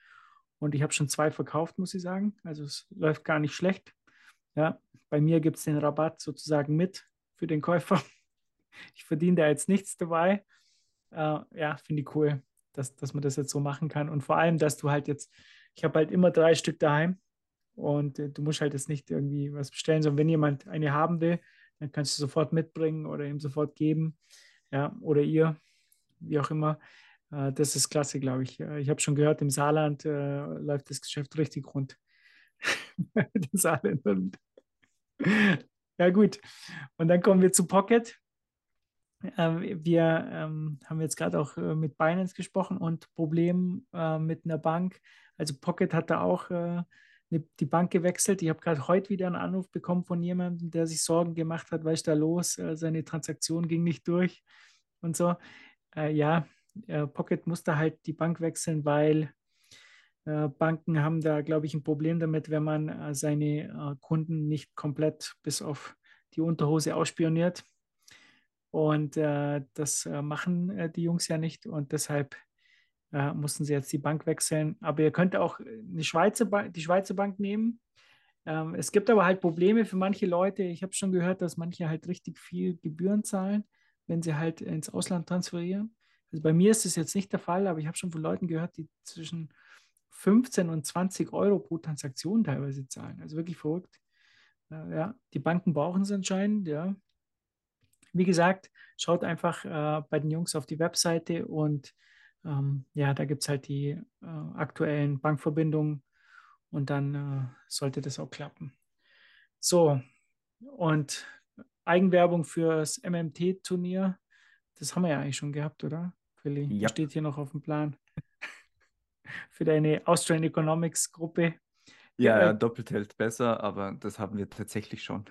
und ich habe schon zwei verkauft, muss ich sagen. Also es läuft gar nicht schlecht. Ja, bei mir gibt es den Rabatt sozusagen mit für den Käufer. Ich verdiene da jetzt nichts dabei. Ja, finde ich cool, dass, dass man das jetzt so machen kann. Und vor allem, dass du halt jetzt, ich habe halt immer drei Stück daheim und äh, du musst halt jetzt nicht irgendwie was bestellen, sondern wenn jemand eine haben will, dann kannst du sofort mitbringen oder ihm sofort geben. Ja, oder ihr, wie auch immer. Äh, das ist klasse, glaube ich. Äh, ich habe schon gehört, im Saarland äh, läuft das Geschäft richtig rund. Saarland. Ja, gut. Und dann kommen wir zu Pocket. Ähm, wir ähm, haben jetzt gerade auch äh, mit Binance gesprochen und Problem äh, mit einer Bank. Also Pocket hat da auch äh, die Bank gewechselt. Ich habe gerade heute wieder einen Anruf bekommen von jemandem, der sich Sorgen gemacht hat, was ist da los? Äh, seine Transaktion ging nicht durch und so. Äh, ja, äh, Pocket musste halt die Bank wechseln, weil Banken haben da, glaube ich, ein Problem damit, wenn man seine Kunden nicht komplett bis auf die Unterhose ausspioniert. Und äh, das äh, machen äh, die Jungs ja nicht und deshalb äh, mussten sie jetzt die Bank wechseln. Aber ihr könnt auch eine Schweizer die Schweizer Bank nehmen. Ähm, es gibt aber halt Probleme für manche Leute. Ich habe schon gehört, dass manche halt richtig viel Gebühren zahlen, wenn sie halt ins Ausland transferieren. Also bei mir ist das jetzt nicht der Fall, aber ich habe schon von Leuten gehört, die zwischen 15 und 20 Euro pro Transaktion teilweise zahlen. Also wirklich verrückt. Äh, ja, die Banken brauchen es anscheinend, ja. Wie gesagt, schaut einfach äh, bei den Jungs auf die Webseite und ähm, ja, da gibt es halt die äh, aktuellen Bankverbindungen und dann äh, sollte das auch klappen. So, und Eigenwerbung fürs MMT-Turnier, das haben wir ja eigentlich schon gehabt, oder? Willi, ja. steht hier noch auf dem Plan. Für deine Austrian Economics Gruppe. Ja, ja, doppelt hält besser, aber das haben wir tatsächlich schon.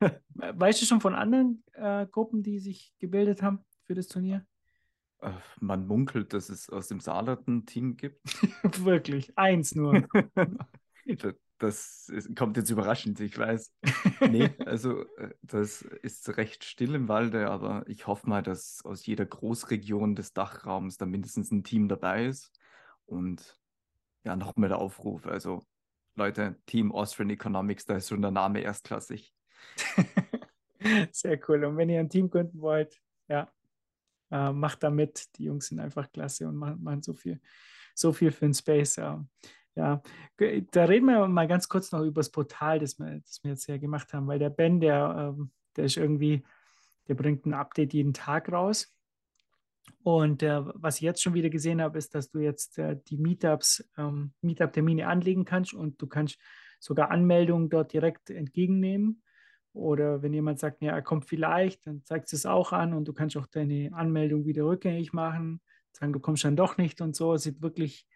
Weißt du schon von anderen äh, Gruppen, die sich gebildet haben für das Turnier? Äh, man munkelt, dass es aus dem Saarland ein Team gibt. Wirklich, eins nur. das kommt jetzt überraschend, ich weiß. Nee, also äh, das ist recht still im Walde, aber ich hoffe mal, dass aus jeder Großregion des Dachraums da mindestens ein Team dabei ist. Und ja, nochmal der Aufruf. Also, Leute, Team Austrian Economics, da ist schon der Name erstklassig. Sehr cool. Und wenn ihr ein Team gründen wollt, ja, äh, macht da mit. Die Jungs sind einfach klasse und machen, machen so viel, so viel für den Space. Ja. ja, da reden wir mal ganz kurz noch über das Portal, das wir, das wir jetzt ja gemacht haben, weil der Ben, der, ähm, der ist irgendwie, der bringt ein Update jeden Tag raus. Und äh, was ich jetzt schon wieder gesehen habe, ist, dass du jetzt äh, die Meetups, ähm, Meetup-Termine anlegen kannst und du kannst sogar Anmeldungen dort direkt entgegennehmen. Oder wenn jemand sagt, ja, er kommt vielleicht, dann zeigt es auch an und du kannst auch deine Anmeldung wieder rückgängig machen, sagen, du kommst dann doch nicht und so. Sieht wirklich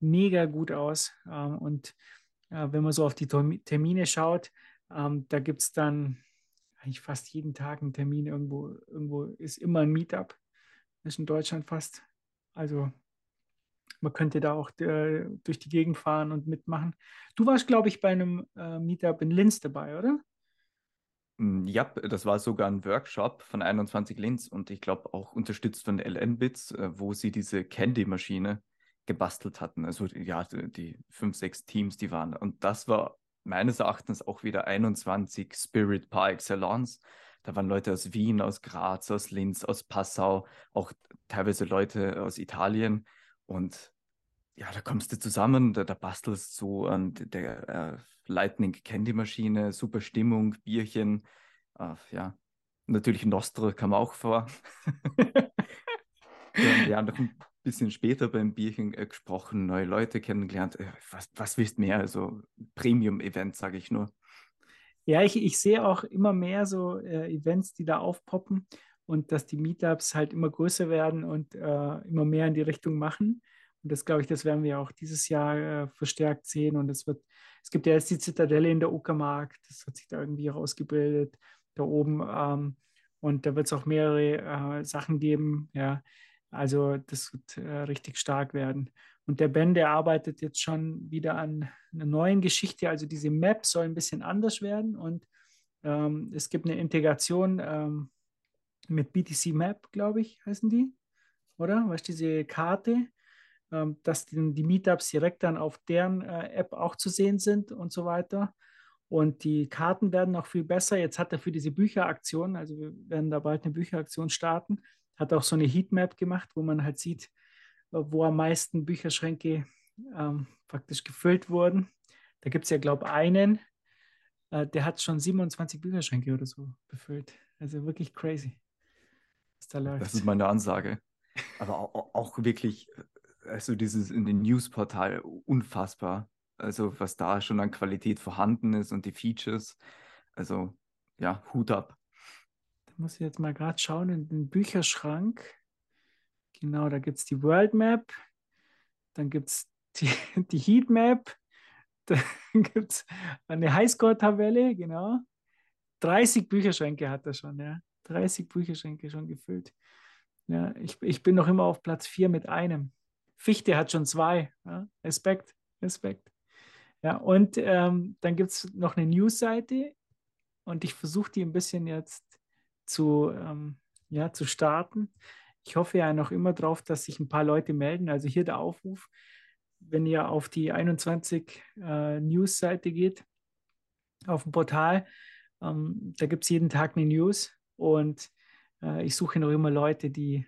mega gut aus. Ähm, und äh, wenn man so auf die Termine schaut, ähm, da gibt es dann eigentlich fast jeden Tag einen Termin. Irgendwo, irgendwo ist immer ein Meetup. Das ist in Deutschland fast. Also man könnte da auch äh, durch die Gegend fahren und mitmachen. Du warst, glaube ich, bei einem äh, Meetup in Linz dabei, oder? Hm, ja, das war sogar ein Workshop von 21 Linz und ich glaube auch unterstützt von LN-Bits, äh, wo sie diese Candy-Maschine gebastelt hatten. Also ja, die fünf, sechs Teams, die waren. Und das war meines Erachtens auch wieder 21 Spirit par excellence. Da waren Leute aus Wien, aus Graz, aus Linz, aus Passau, auch teilweise Leute aus Italien. Und ja, da kommst du zusammen, da, da bastelst so an der äh, Lightning Candy Maschine, super Stimmung, Bierchen, äh, ja, natürlich Nostro kam auch vor. ja, ja, noch ein bisschen später beim Bierchen äh, gesprochen, neue Leute kennengelernt. Äh, was, was willst mehr? Also Premium-Event, sage ich nur. Ja, ich, ich sehe auch immer mehr so äh, Events, die da aufpoppen und dass die Meetups halt immer größer werden und äh, immer mehr in die Richtung machen. Und das glaube ich, das werden wir auch dieses Jahr äh, verstärkt sehen. Und es wird, es gibt ja jetzt die Zitadelle in der Uckermark, das hat sich da irgendwie rausgebildet, da oben. Ähm, und da wird es auch mehrere äh, Sachen geben, ja. Also das wird äh, richtig stark werden. Und der Ben, der arbeitet jetzt schon wieder an einer neuen Geschichte. Also diese Map soll ein bisschen anders werden und ähm, es gibt eine Integration ähm, mit BTC Map, glaube ich, heißen die, oder? Was diese Karte, dass die, Meetups direkt dann auf deren äh, App auch zu sehen sind und so weiter. Und die Karten werden auch viel besser. Jetzt hat er für diese Bücheraktion, also wir werden da bald eine Bücheraktion starten, hat auch so eine Heatmap gemacht, wo man halt sieht, wo am meisten Bücherschränke ähm, praktisch gefüllt wurden. Da gibt es ja, glaube ich, einen, äh, der hat schon 27 Bücherschränke oder so befüllt. Also wirklich crazy, was da läuft. Das ist meine Ansage. Aber auch, auch wirklich, also dieses in den Newsportal unfassbar. Also was da schon an Qualität vorhanden ist und die Features. Also ja, Hut ab muss ich jetzt mal gerade schauen in den Bücherschrank. Genau, da gibt es die World Map, dann gibt es die, die Heat Map, dann gibt es eine Highscore-Tabelle, genau. 30 Bücherschränke hat er schon, ja. 30 Bücherschränke schon gefüllt. Ja, ich, ich bin noch immer auf Platz 4 mit einem. Fichte hat schon zwei. Ja. Respekt, Respekt. Ja, und ähm, dann gibt es noch eine News-Seite und ich versuche die ein bisschen jetzt zu, ähm, ja, zu starten. Ich hoffe ja noch immer darauf, dass sich ein paar Leute melden. Also hier der Aufruf, wenn ihr auf die 21 äh, News-Seite geht, auf dem Portal, ähm, da gibt es jeden Tag eine News und äh, ich suche noch immer Leute, die,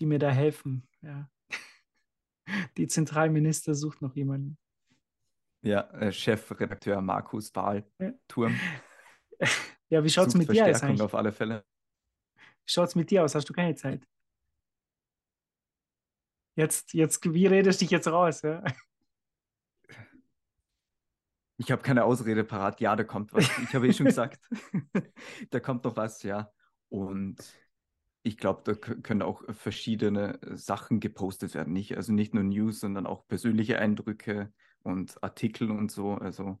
die mir da helfen. Ja. Die Zentralminister sucht noch jemanden. Ja, äh, Chefredakteur Markus Wahl, Turm. Ja, wie schaut es mit dir aus eigentlich? auf alle Fälle. Wie schaut es mit dir aus? Hast du keine Zeit? Jetzt, jetzt, wie redest du dich jetzt raus? Ja? Ich habe keine Ausrede parat. Ja, da kommt was. Ich habe eh schon gesagt, da kommt noch was, ja. Und ich glaube, da können auch verschiedene Sachen gepostet werden. Nicht, also nicht nur News, sondern auch persönliche Eindrücke und Artikel und so. Also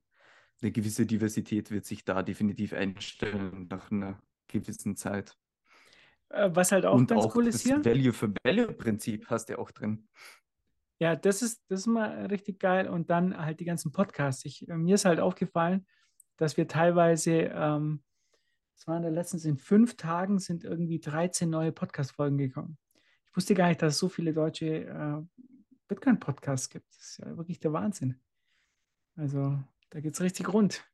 eine gewisse Diversität wird sich da definitiv einstellen nach einer gewissen Zeit. Äh, was halt auch Und ganz auch cool ist hier. Das Value for Value Prinzip hast du ja auch drin. Ja, das ist, das ist mal richtig geil. Und dann halt die ganzen Podcasts. Ich, äh, mir ist halt aufgefallen, dass wir teilweise, ähm, das waren da letztens in fünf Tagen, sind irgendwie 13 neue Podcast-Folgen gekommen. Ich wusste gar nicht, dass es so viele deutsche äh, Bitcoin-Podcasts gibt. Das ist ja wirklich der Wahnsinn. Also da geht es richtig rund.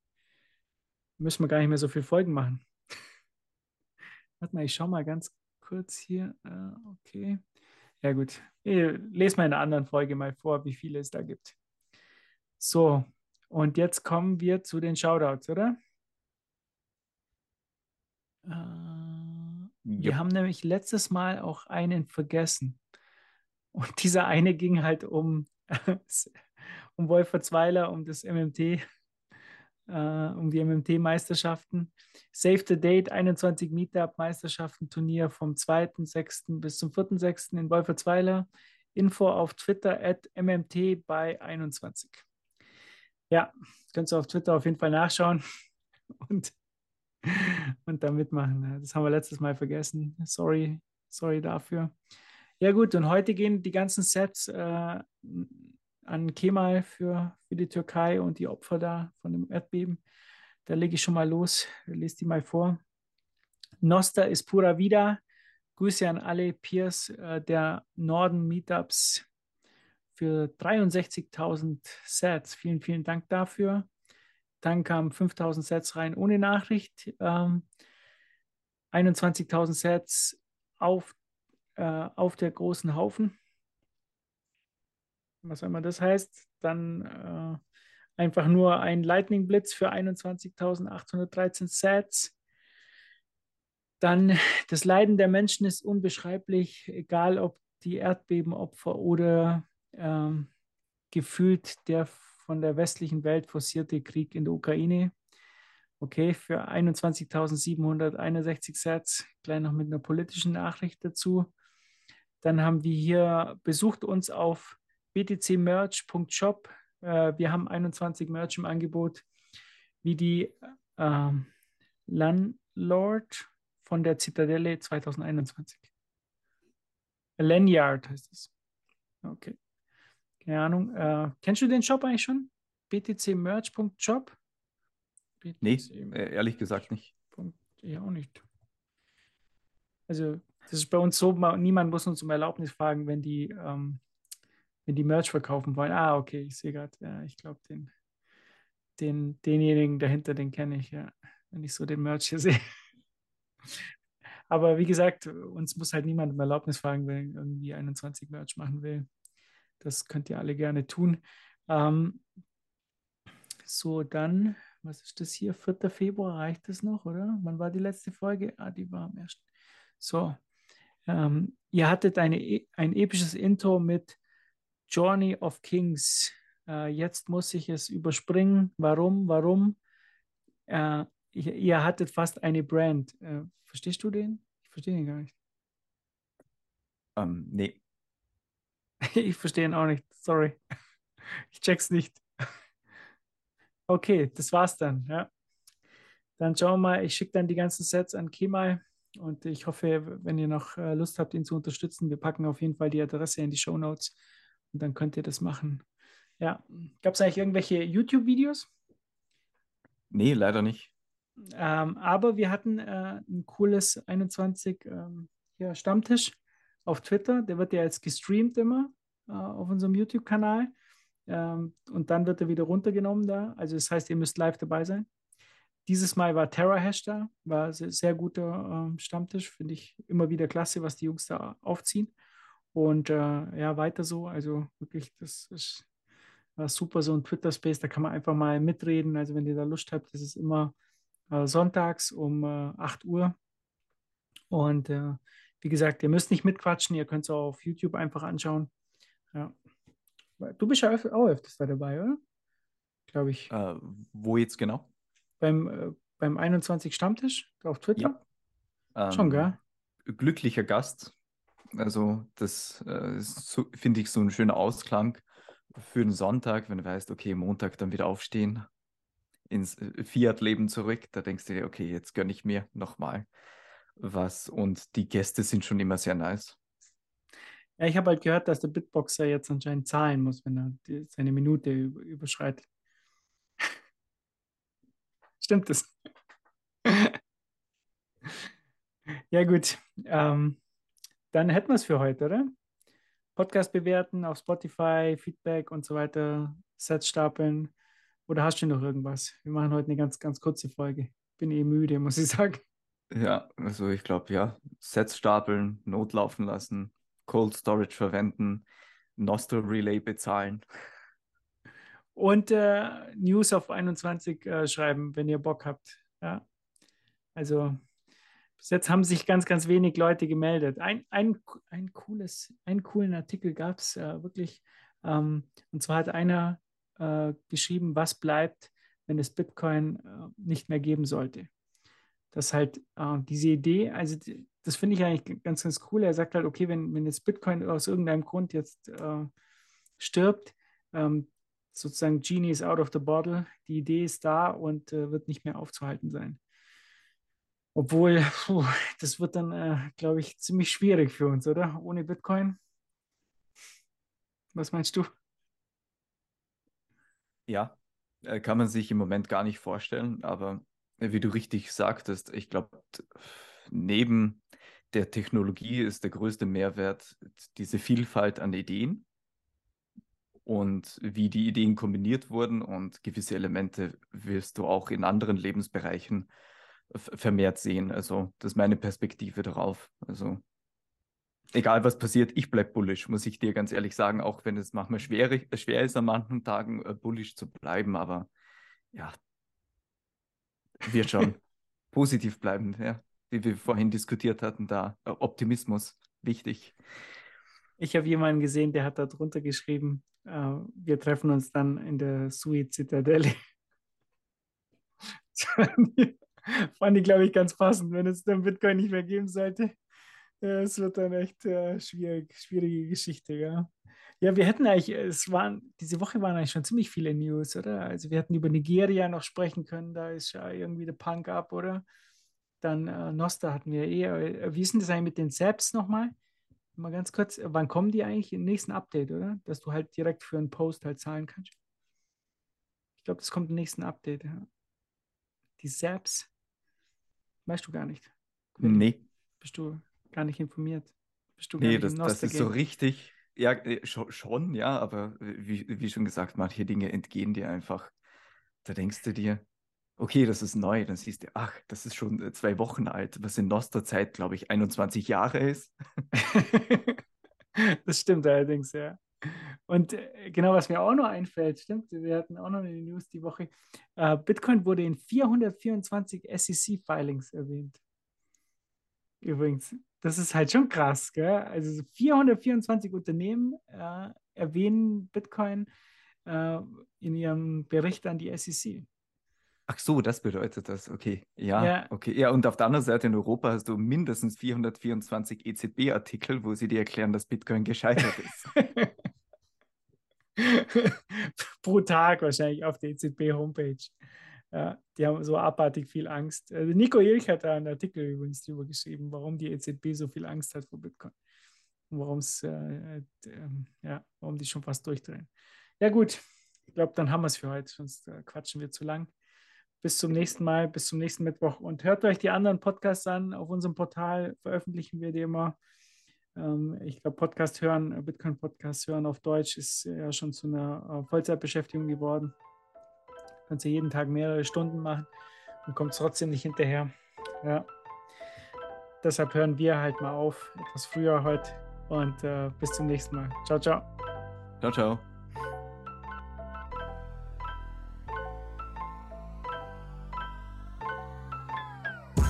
Müssen wir gar nicht mehr so viele Folgen machen. Warte mal, ich schaue mal ganz kurz hier. Uh, okay. Ja, gut. Ich lese mal in einer anderen Folge mal vor, wie viele es da gibt. So, und jetzt kommen wir zu den Shoutouts, oder? Uh, wir haben nämlich letztes Mal auch einen vergessen. Und dieser eine ging halt um um Wolfertsweiler, um das MMT, äh, um die MMT-Meisterschaften. Save the Date, 21 Meetup-Meisterschaften, Turnier vom 2.6. bis zum 4.6. in Wolfertsweiler. Info auf Twitter at MMT bei 21. Ja, könnt ihr auf Twitter auf jeden Fall nachschauen und, und da mitmachen. Das haben wir letztes Mal vergessen. Sorry, sorry dafür. Ja gut, und heute gehen die ganzen Sets äh, an Kemal für, für die Türkei und die Opfer da von dem Erdbeben. Da lege ich schon mal los, lese die mal vor. Nosta ist pura vida. Grüße an alle Peers äh, der Norden Meetups für 63.000 Sets. Vielen, vielen Dank dafür. Dann kamen 5.000 Sets rein ohne Nachricht. Ähm, 21.000 Sets auf, äh, auf der großen Haufen. was auch immer das heißt, dann äh, einfach nur ein Lightning Blitz für 21.813 Sets. Dann das Leiden der Menschen ist unbeschreiblich, egal ob die Erdbebenopfer oder ähm, gefühlt der von der westlichen Welt forcierte Krieg in der Ukraine. Okay, für 21.761 Sets, gleich noch mit einer politischen Nachricht dazu. Dann haben wir hier, besucht uns auf btcmerch.shop. Äh, wir haben 21 Merch im Angebot, wie die äh, Landlord von der Zitadelle 2021. Lanyard heißt es. Okay. Keine Ahnung. Äh, kennst du den Shop eigentlich schon? btcmerch.shop? Nee, äh, ehrlich gesagt nicht. Ja, auch nicht. Also, das ist bei uns so, niemand muss uns um Erlaubnis fragen, wenn die, ähm, wenn die Merch verkaufen wollen. Ah, okay, ich sehe gerade, ja, ich glaube, den, den, denjenigen dahinter, den kenne ich, ja, wenn ich so den Merch hier sehe. Aber wie gesagt, uns muss halt niemand um Erlaubnis fragen, wenn irgendwie 21 Merch machen will. Das könnt ihr alle gerne tun. Ähm, so, dann, was ist das hier? 4. Februar, reicht das noch, oder? Wann war die letzte Folge? Ah, die war am 1. So, ähm, ihr hattet eine, e, ein episches Intro mit Journey of Kings. Äh, jetzt muss ich es überspringen. Warum? Warum? Äh, ihr, ihr, hattet fast eine Brand. Äh, verstehst du den? Ich verstehe ihn gar nicht. Ähm, nee. ich verstehe ihn auch nicht. Sorry. Ich check's nicht. Okay, das war's dann. Ja. Dann schauen wir mal. Ich schicke dann die ganzen Sets an Kemal und ich hoffe, wenn ihr noch äh, Lust habt, ihn zu unterstützen, wir packen auf jeden Fall die Adresse in die Show Notes und dann könnt ihr das machen. Ja, gab es eigentlich irgendwelche YouTube-Videos? Nee, leider nicht. Ähm, aber wir hatten äh, ein cooles 21 ähm, ja, Stammtisch auf Twitter. Der wird ja jetzt gestreamt immer äh, auf unserem YouTube-Kanal. Ähm, und dann wird er wieder runtergenommen da. Also das heißt, ihr müsst live dabei sein. Dieses Mal war Terra Hash da, war sehr, sehr guter ähm, Stammtisch, finde ich immer wieder klasse, was die Jungs da aufziehen. Und äh, ja, weiter so. Also wirklich, das ist äh, super, so ein Twitter-Space, da kann man einfach mal mitreden. Also wenn ihr da Lust habt, das ist immer äh, sonntags um 8 äh, Uhr. Und äh, wie gesagt, ihr müsst nicht mitquatschen, ihr könnt es auch auf YouTube einfach anschauen. Ja. Du bist ja auch öfters da dabei, oder? Glaube ich. Äh, wo jetzt genau? Beim, äh, beim 21 Stammtisch auf Twitter? Ja. Schon, ähm, gell? Glücklicher Gast. Also, das äh, so, finde ich so ein schöner Ausklang für den Sonntag, wenn du weißt, okay, Montag dann wieder aufstehen, ins äh, Fiat-Leben zurück. Da denkst du dir, okay, jetzt gönne ich mir nochmal was. Und die Gäste sind schon immer sehr nice. Ja, ich habe halt gehört, dass der Bitboxer jetzt anscheinend zahlen muss, wenn er die, seine Minute überschreitet. Stimmt das? ja, gut. Ähm, dann hätten wir es für heute, oder? Podcast bewerten auf Spotify, Feedback und so weiter, Sets stapeln. Oder hast du noch irgendwas? Wir machen heute eine ganz, ganz kurze Folge. Bin eh müde, muss ich sagen. Ja, also ich glaube, ja. Sets stapeln, notlaufen lassen, Cold Storage verwenden, Nostro Relay bezahlen. Und äh, News auf 21 äh, schreiben, wenn ihr Bock habt. Ja. Also bis jetzt haben sich ganz, ganz wenig Leute gemeldet. Ein, ein, ein cooles, einen coolen Artikel gab es äh, wirklich. Ähm, und zwar hat einer äh, geschrieben, was bleibt, wenn es Bitcoin äh, nicht mehr geben sollte. Das halt äh, diese Idee, also das finde ich eigentlich ganz, ganz cool. Er sagt halt, okay, wenn, wenn jetzt Bitcoin aus irgendeinem Grund jetzt äh, stirbt, ähm, sozusagen Genie is out of the bottle, die Idee ist da und äh, wird nicht mehr aufzuhalten sein. Obwohl, puh, das wird dann, äh, glaube ich, ziemlich schwierig für uns, oder? Ohne Bitcoin. Was meinst du? Ja, äh, kann man sich im Moment gar nicht vorstellen, aber wie du richtig sagtest, ich glaube, neben der Technologie ist der größte Mehrwert diese Vielfalt an Ideen und wie die Ideen kombiniert wurden und gewisse Elemente wirst du auch in anderen Lebensbereichen vermehrt sehen. Also das ist meine Perspektive darauf. Also egal was passiert, ich bleibe bullish, muss ich dir ganz ehrlich sagen, auch wenn es manchmal schwer, schwer ist, an manchen Tagen äh, bullish zu bleiben, aber ja, wird schon positiv bleiben, ja, wie wir vorhin diskutiert hatten, da äh, Optimismus wichtig. Ich habe jemanden gesehen, der hat da drunter geschrieben, äh, wir treffen uns dann in der Suite Zitadelle. Fand ich, glaube ich, ganz passend, wenn es dann Bitcoin nicht mehr geben sollte. Ja, es wird dann echt äh, schwierig, schwierige Geschichte, ja. Ja, wir hätten eigentlich, es waren, diese Woche waren eigentlich schon ziemlich viele News, oder? Also wir hätten über Nigeria noch sprechen können, da ist ja irgendwie der Punk ab, oder? Dann äh, Nosta hatten wir eh. Äh, wie ist denn das eigentlich mit den Saps nochmal? Mal ganz kurz, wann kommen die eigentlich im nächsten Update, oder? Dass du halt direkt für einen Post halt zahlen kannst. Ich glaube, das kommt im nächsten Update, ja. Die Saps. Weißt du gar nicht. Nee. Bist du gar nicht informiert? Bist du gar Nee, nicht das, das ist so richtig. Ja, äh, scho- schon, ja, aber wie, wie schon gesagt, manche Dinge entgehen dir einfach. Da denkst du dir, okay, das ist neu. Dann siehst du, ach, das ist schon äh, zwei Wochen alt, was in Noster-Zeit, glaube ich, 21 Jahre ist. das stimmt allerdings, ja. Und äh, genau, was mir auch noch einfällt, stimmt, wir hatten auch noch eine News die Woche. Bitcoin wurde in 424 SEC-Filings erwähnt. Übrigens, das ist halt schon krass, gell? Also so 424 Unternehmen äh, erwähnen Bitcoin äh, in ihrem Bericht an die SEC. Ach so, das bedeutet das. Okay, ja, Ja. okay. Ja, und auf der anderen Seite in Europa hast du mindestens 424 EZB-Artikel, wo sie dir erklären, dass Bitcoin gescheitert ist. Pro Tag wahrscheinlich auf der EZB-Homepage. Ja, die haben so abartig viel Angst. Also Nico Ilch hat da einen Artikel übrigens drüber geschrieben, warum die EZB so viel Angst hat vor Bitcoin. Und warum es, äh, äh, ja, warum die schon fast durchdrehen. Ja, gut. Ich glaube, dann haben wir es für heute, sonst äh, quatschen wir zu lang. Bis zum nächsten Mal, bis zum nächsten Mittwoch. Und hört euch die anderen Podcasts an. Auf unserem Portal veröffentlichen wir die immer. Ähm, ich glaube, Podcast hören, äh, Bitcoin-Podcast hören auf Deutsch ist ja schon zu einer äh, Vollzeitbeschäftigung geworden. Kannst du jeden Tag mehrere Stunden machen und kommst trotzdem nicht hinterher. Ja. Deshalb hören wir halt mal auf, etwas früher heute. Und äh, bis zum nächsten Mal. Ciao, ciao. Ciao, ciao.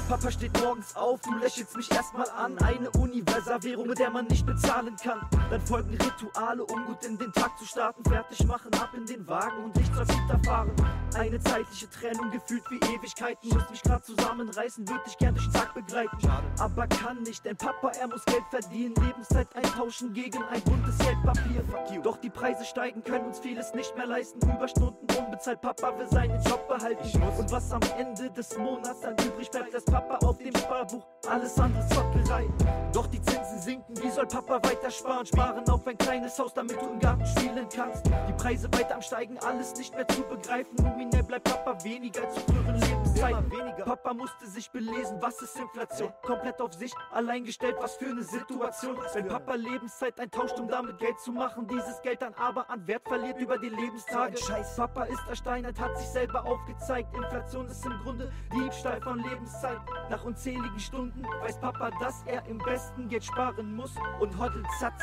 Papa steht morgens auf, du lächelst mich erstmal an. Eine Universalwährung, mit der man nicht bezahlen kann. Dann folgen Rituale, um gut in den Tag zu starten. Fertig machen, ab in den Wagen und nichts als hinterfahren. Eine zeitliche Trennung, gefühlt wie Ewigkeiten. Muss mich grad zusammenreißen, würde ich gern durch den Tag begleiten. Aber kann nicht, denn Papa, er muss Geld verdienen. Lebenszeit eintauschen gegen ein buntes Geldpapier. Doch die Preise steigen, können uns vieles nicht mehr leisten. Überstunden unbezahlt, Papa will seinen Job behalten. Und was am Ende des Monats dann übrig bleibt, lässt Papa auf dem Sparbuch. Alles andere Zockerei. Doch die Zinsen sinken, wie soll Papa weiter sparen? Sparen auf ein kleines Haus, damit du im Garten spielen kannst. Die Preise weiter am Steigen, alles nicht mehr zu begreifen. Nominell bleibt Papa weniger als zu früheren Lebenszeiten. Papa musste sich belesen, was ist Inflation? Komplett auf sich allein gestellt, was für eine Situation. Wenn Papa Lebenszeit eintauscht, um damit Geld zu machen, dieses Geld dann aber an Wert verliert über die Lebenstage. Scheiß Papa ist ersteinert, hat sich selber aufgezeigt. Inflation ist im Grunde Diebstahl von Lebenszeit. Nach unzähligen Stunden weiß Papa, dass er im besten Geld sparen muss und hoddelt satt.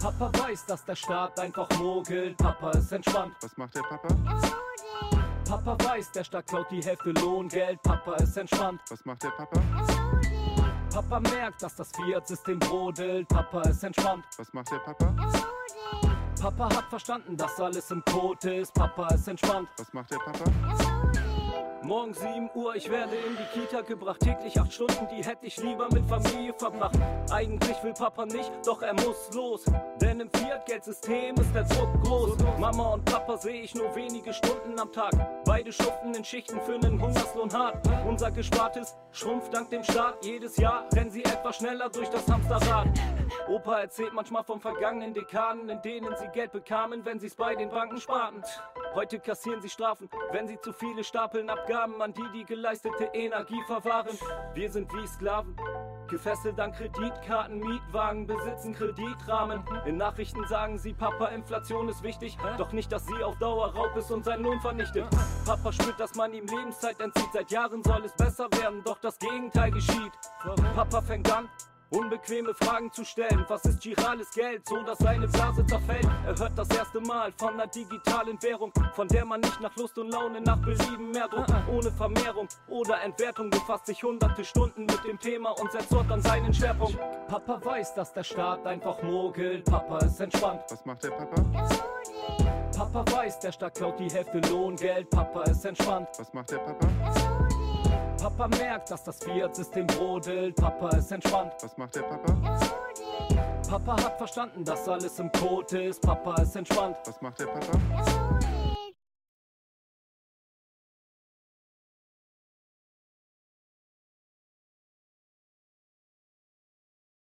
Papa weiß, dass der Staat einfach mogelt. Papa ist entspannt. Was macht der Papa? Papa weiß, der Staat klaut die Hälfte Lohngeld. Papa ist entspannt. Was macht der Papa? Papa merkt, dass das Fiat-System brodelt. Papa ist entspannt. Was macht der Papa? Papa hat verstanden, dass alles im Code ist. Papa ist entspannt. Was macht der Papa? Morgen 7 Uhr, ich werde in die Kita gebracht. Täglich 8 Stunden, die hätte ich lieber mit Familie verbracht. Eigentlich will Papa nicht, doch er muss los. Denn im Fiat-Geldsystem ist der Druck groß. Mama und Papa sehe ich nur wenige Stunden am Tag. Beide schuften in Schichten für einen Hungerslohn hart. Unser Gespartes schrumpft dank dem Staat. Jedes Jahr rennen sie etwas schneller durch das Hamsterrad. Opa erzählt manchmal von vergangenen Dekaden, in denen sie Geld bekamen, wenn sie's bei den Banken sparten. Heute kassieren sie Strafen, wenn sie zu viele stapeln Abgaben an die, die geleistete Energie verwahren. Wir sind wie Sklaven. Gefesselt an Kreditkarten, Mietwagen, besitzen Kreditrahmen. In Nachrichten sagen sie, Papa, Inflation ist wichtig. Doch nicht, dass sie auf Dauer Raub ist und seinen Lohn vernichtet. Papa spürt, dass man ihm Lebenszeit entzieht. Seit Jahren soll es besser werden, doch das Gegenteil geschieht. Papa fängt an, unbequeme Fragen zu stellen. Was ist girales Geld, so dass seine Blase zerfällt? Er hört das erste Mal von einer digitalen Währung, von der man nicht nach Lust und Laune nach Belieben mehr druckt. Ohne Vermehrung oder Entwertung befasst sich hunderte Stunden mit dem Thema und setzt dort an seinen Schwerpunkt. Papa weiß, dass der Staat einfach mogelt. Papa ist entspannt. Was macht der Papa? Papa weiß, der Staat klaut die Hälfte Lohngeld. Papa ist entspannt. Was macht der Papa? Papa merkt, dass das Fiat-System brodelt. Papa ist entspannt. Was macht der Papa? Papa hat verstanden, dass alles im Code ist. Papa ist entspannt. Was macht der Papa?